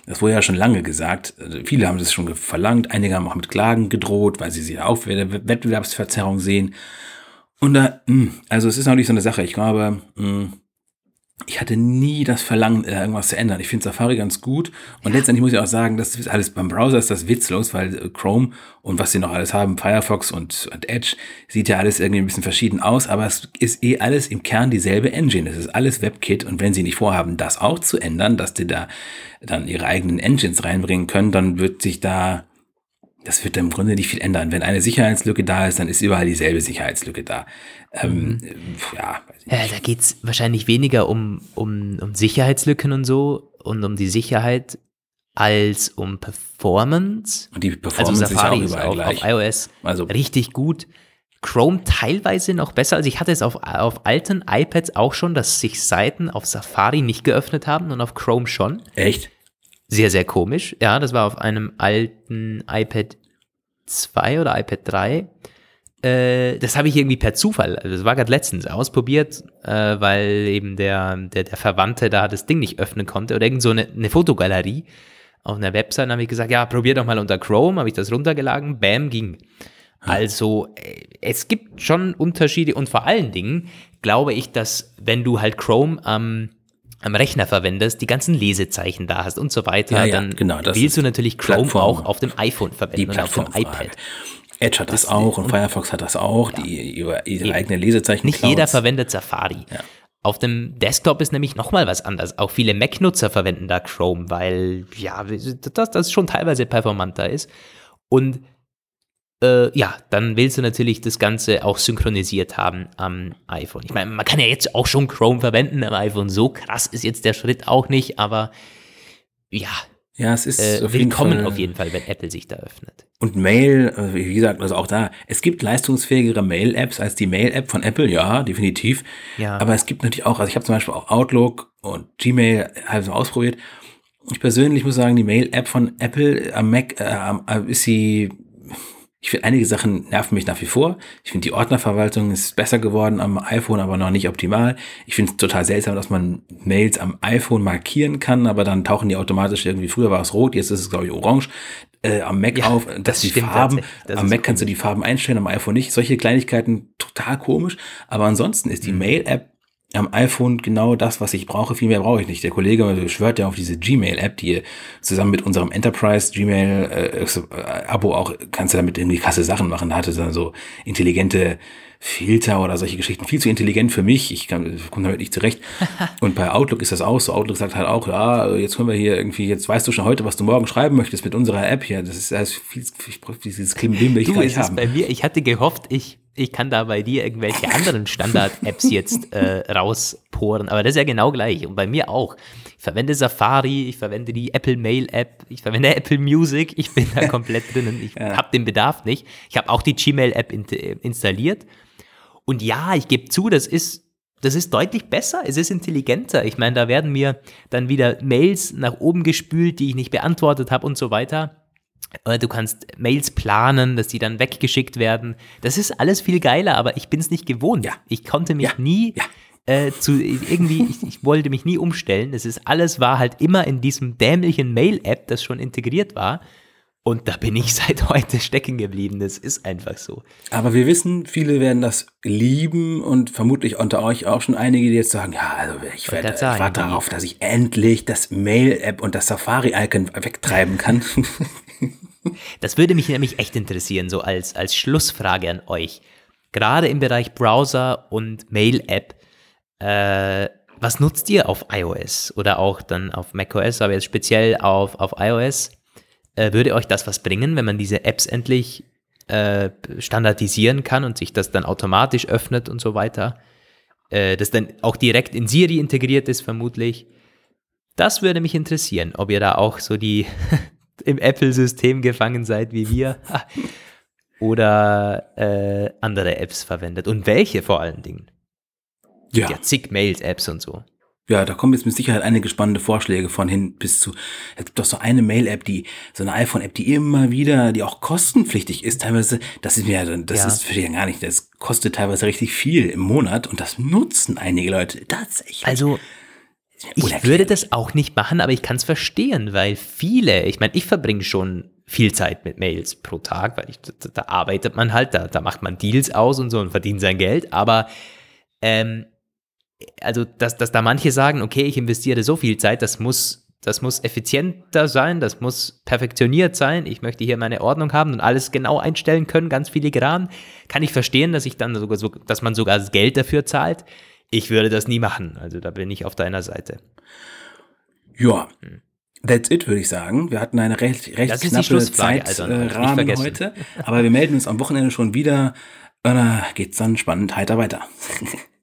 das wurde ja schon lange gesagt. Also viele haben das schon verlangt. Einige haben auch mit Klagen gedroht, weil sie sie auch für Wettbewerbsverzerrung sehen. Und da, hm, also es ist nicht so eine Sache. Ich glaube, hm, ich hatte nie das Verlangen, äh, irgendwas zu ändern. Ich finde Safari ganz gut. Und ja. letztendlich muss ich auch sagen, das ist alles beim Browser ist das witzlos, weil äh, Chrome und was sie noch alles haben, Firefox und, und Edge, sieht ja alles irgendwie ein bisschen verschieden aus, aber es ist eh alles im Kern dieselbe Engine. Es ist alles WebKit. Und wenn sie nicht vorhaben, das auch zu ändern, dass die da dann ihre eigenen Engines reinbringen können, dann wird sich da das wird im Grunde nicht viel ändern. Wenn eine Sicherheitslücke da ist, dann ist überall dieselbe Sicherheitslücke da. Ähm, mhm. ja, ja, da geht's wahrscheinlich weniger um, um, um Sicherheitslücken und so und um die Sicherheit als um Performance. Und die Performance also Safari ist, auch ist auf, auf, iOS also, richtig gut. Chrome teilweise noch besser. Also ich hatte es auf, auf alten iPads auch schon, dass sich Seiten auf Safari nicht geöffnet haben und auf Chrome schon. Echt? Sehr, sehr komisch. Ja, das war auf einem alten iPad 2 oder iPad 3. Äh, das habe ich irgendwie per Zufall, also das war gerade letztens ausprobiert, äh, weil eben der, der, der Verwandte da das Ding nicht öffnen konnte oder irgend so eine, eine Fotogalerie auf einer Website. habe ich gesagt, ja, probier doch mal unter Chrome, habe ich das runtergeladen, bam, ging. Also äh, es gibt schon Unterschiede und vor allen Dingen glaube ich, dass wenn du halt Chrome am am Rechner verwendest, die ganzen Lesezeichen da hast und so weiter, ja, ja, dann genau, willst du natürlich Chrome Plattform, auch auf dem iPhone verwenden die auf dem iPad. Edge hat das, das auch und Firefox hat das auch, ja. die ihre, ihre eigene Lesezeichen. Nicht jeder verwendet Safari. Ja. Auf dem Desktop ist nämlich nochmal was anderes. Auch viele Mac-Nutzer verwenden da Chrome, weil ja, das, das schon teilweise performanter ist. Und äh, ja, dann willst du natürlich das Ganze auch synchronisiert haben am iPhone. Ich meine, man kann ja jetzt auch schon Chrome verwenden am iPhone. So krass ist jetzt der Schritt auch nicht, aber ja. Ja, es ist äh, willkommen auf jeden Fall, wenn Apple sich da öffnet. Und Mail, äh, wie gesagt, also auch da, es gibt leistungsfähigere Mail-Apps als die Mail-App von Apple, ja, definitiv. Ja. Aber es gibt natürlich auch, also ich habe zum Beispiel auch Outlook und Gmail halt ausprobiert. Ich persönlich muss sagen, die Mail-App von Apple am Mac äh, ist sie ich finde, einige Sachen nerven mich nach wie vor. Ich finde, die Ordnerverwaltung ist besser geworden am iPhone, aber noch nicht optimal. Ich finde es total seltsam, dass man Mails am iPhone markieren kann, aber dann tauchen die automatisch irgendwie, früher war es rot, jetzt ist es, glaube ich, orange, äh, am Mac ja, auf, dass das die Farben, am Mac kannst du die Farben einstellen, am iPhone nicht. Solche Kleinigkeiten total komisch, aber ansonsten ist die mhm. Mail-App am iPhone genau das, was ich brauche. Viel mehr brauche ich nicht. Der Kollege schwört ja auf diese Gmail-App, die zusammen mit unserem Enterprise Gmail-Abo äh, auch, kannst du damit irgendwie krasse Sachen machen. Da hatte dann so intelligente Filter oder solche Geschichten. Viel zu intelligent für mich. Ich komme damit nicht zurecht. Und bei Outlook ist das auch so. Outlook sagt halt auch, ja, jetzt können wir hier irgendwie, jetzt weißt du schon heute, was du morgen schreiben möchtest mit unserer App hier. Das ist, das ist viel, dieses Klimbim will ich du, gar nicht haben. Bei mir, ich hatte gehofft, ich ich kann da bei dir irgendwelche anderen Standard-Apps jetzt äh, rausporen, aber das ist ja genau gleich und bei mir auch. Ich verwende Safari, ich verwende die Apple Mail App, ich verwende Apple Music, ich bin da komplett drinnen, ich ja. habe den Bedarf nicht. Ich habe auch die Gmail App in, installiert und ja, ich gebe zu, das ist das ist deutlich besser, es ist intelligenter. Ich meine, da werden mir dann wieder Mails nach oben gespült, die ich nicht beantwortet habe und so weiter. Äh, du kannst Mails planen, dass die dann weggeschickt werden. Das ist alles viel geiler, aber ich bin es nicht gewohnt. Ja. Ich konnte mich Ja. nie Ja. äh, zu irgendwie, ich, ich wollte mich nie umstellen. Das ist alles war halt immer in diesem dämlichen Mail-App, das schon integriert war. Und da bin ich seit heute stecken geblieben. Das ist einfach so. Aber wir wissen, viele werden das lieben und vermutlich unter euch auch schon einige, die jetzt sagen, ja, also ich, werde, grad ich warte darauf, dass ich endlich das Mail-App und das Safari-Icon wegtreiben kann. Das würde mich nämlich echt interessieren, so als, als Schlussfrage an euch. Gerade im Bereich Browser und Mail-App, äh, was nutzt ihr auf iOS oder auch dann auf macOS, aber jetzt speziell auf, auf iOS? Äh, würde euch das was bringen, wenn man diese Apps endlich äh, standardisieren kann und sich das dann automatisch öffnet und so weiter? Äh, das dann auch direkt in Siri integriert ist, vermutlich. Das würde mich interessieren, ob ihr da auch so die im Apple-System gefangen seid wie wir oder äh, andere Apps verwendet und welche vor allen Dingen. ja. Ja, zig Mails-Apps und so. Ja, da kommen jetzt mit Sicherheit einige spannende Vorschläge von hin bis zu. Es gibt doch so eine Mail-App, die, so eine iPhone-App, die immer wieder, die auch kostenpflichtig ist, teilweise. Das ist mir das Ja. ist für dich ja gar nicht. Das kostet teilweise richtig viel im Monat und das nutzen einige Leute tatsächlich. Also ich würde das auch nicht machen, aber ich kann es verstehen, weil viele, ich meine, ich verbringe schon viel Zeit mit Mails pro Tag, weil ich, da, da arbeitet man halt, da, da macht man Deals aus und so und verdient sein Geld, aber ähm, also, dass, dass da manche sagen, okay, ich investiere so viel Zeit, das muss, das muss effizienter sein, das muss perfektioniert sein, ich möchte hier meine Ordnung haben und alles genau einstellen können, ganz filigran, kann ich verstehen, dass ich dann sogar so, dass man sogar das Geld dafür zahlt. Ich würde das nie machen, also da bin ich auf deiner Seite. Ja, that's it, würde ich sagen. Wir hatten eine recht, recht Das knappe Schlussfrage, also, Zeitrahmen vergessen. heute. Aber wir melden uns am Wochenende schon wieder. Und da geht's dann spannend heiter weiter.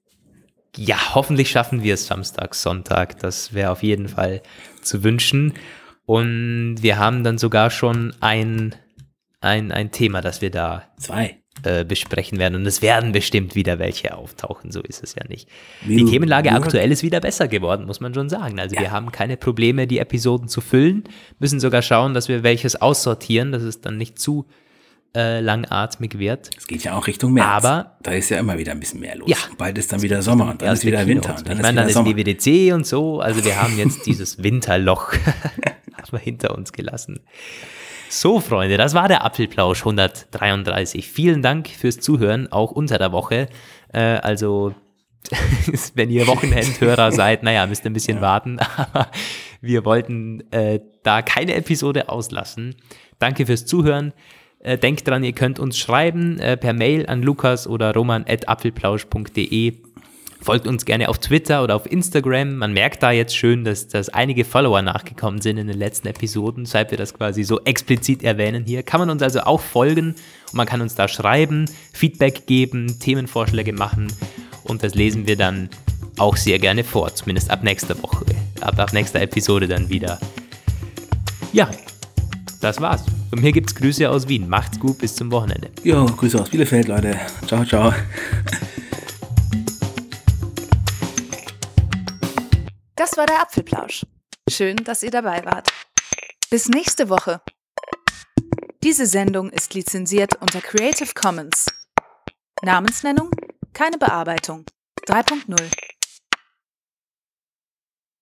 Ja, hoffentlich schaffen wir es Samstag, Sonntag. Das wäre auf jeden Fall zu wünschen. Und wir haben dann sogar schon ein, ein, ein Thema, das wir da Zwei. äh, besprechen werden. Und es werden bestimmt wieder welche auftauchen, so ist es ja nicht. Wie die Themenlage du- aktuell ist wieder besser geworden, muss man schon sagen. Also wir haben keine Probleme, die Episoden zu füllen, müssen sogar schauen, dass wir welches aussortieren, dass es dann nicht zu äh, langatmig wird. Es geht ja auch Richtung März. Aber- da ist ja immer wieder ein bisschen mehr los. Ja. Bald ist dann wieder Sommer und dann ist wieder Kino Winter und und dann ich meine, dann ist. WWDC und so. Also wir haben jetzt dieses Winterloch hinter uns gelassen. So, Freunde, das war der Apfelplausch 133. Vielen Dank fürs Zuhören, auch unter der Woche. Äh, also, wenn ihr Wochenendhörer seid, naja, müsst ihr ein bisschen warten. Aber wir wollten äh, da keine Episode auslassen. Danke fürs Zuhören. Äh, denkt dran, ihr könnt uns schreiben äh, per Mail an lukas oder roman.apfelplausch.de. Folgt uns gerne auf Twitter oder auf Instagram. Man merkt da jetzt schön, dass, dass einige Follower nachgekommen sind in den letzten Episoden, seit wir das quasi so explizit erwähnen hier. Kann man uns also auch folgen und man kann uns da schreiben, Feedback geben, Themenvorschläge machen und das lesen wir dann auch sehr gerne vor, zumindest ab nächster Woche, ab, ab nächster Episode dann wieder. Ja, das war's. Von mir gibt's Grüße aus Wien. Macht's gut, bis zum Wochenende. Jo, Grüße aus Bielefeld, Leute. Ciao, ciao. Das war der Apfelplausch. Schön, dass ihr dabei wart. Bis nächste Woche. Diese Sendung ist lizenziert unter Creative Commons. Namensnennung? Keine Bearbeitung. 3.0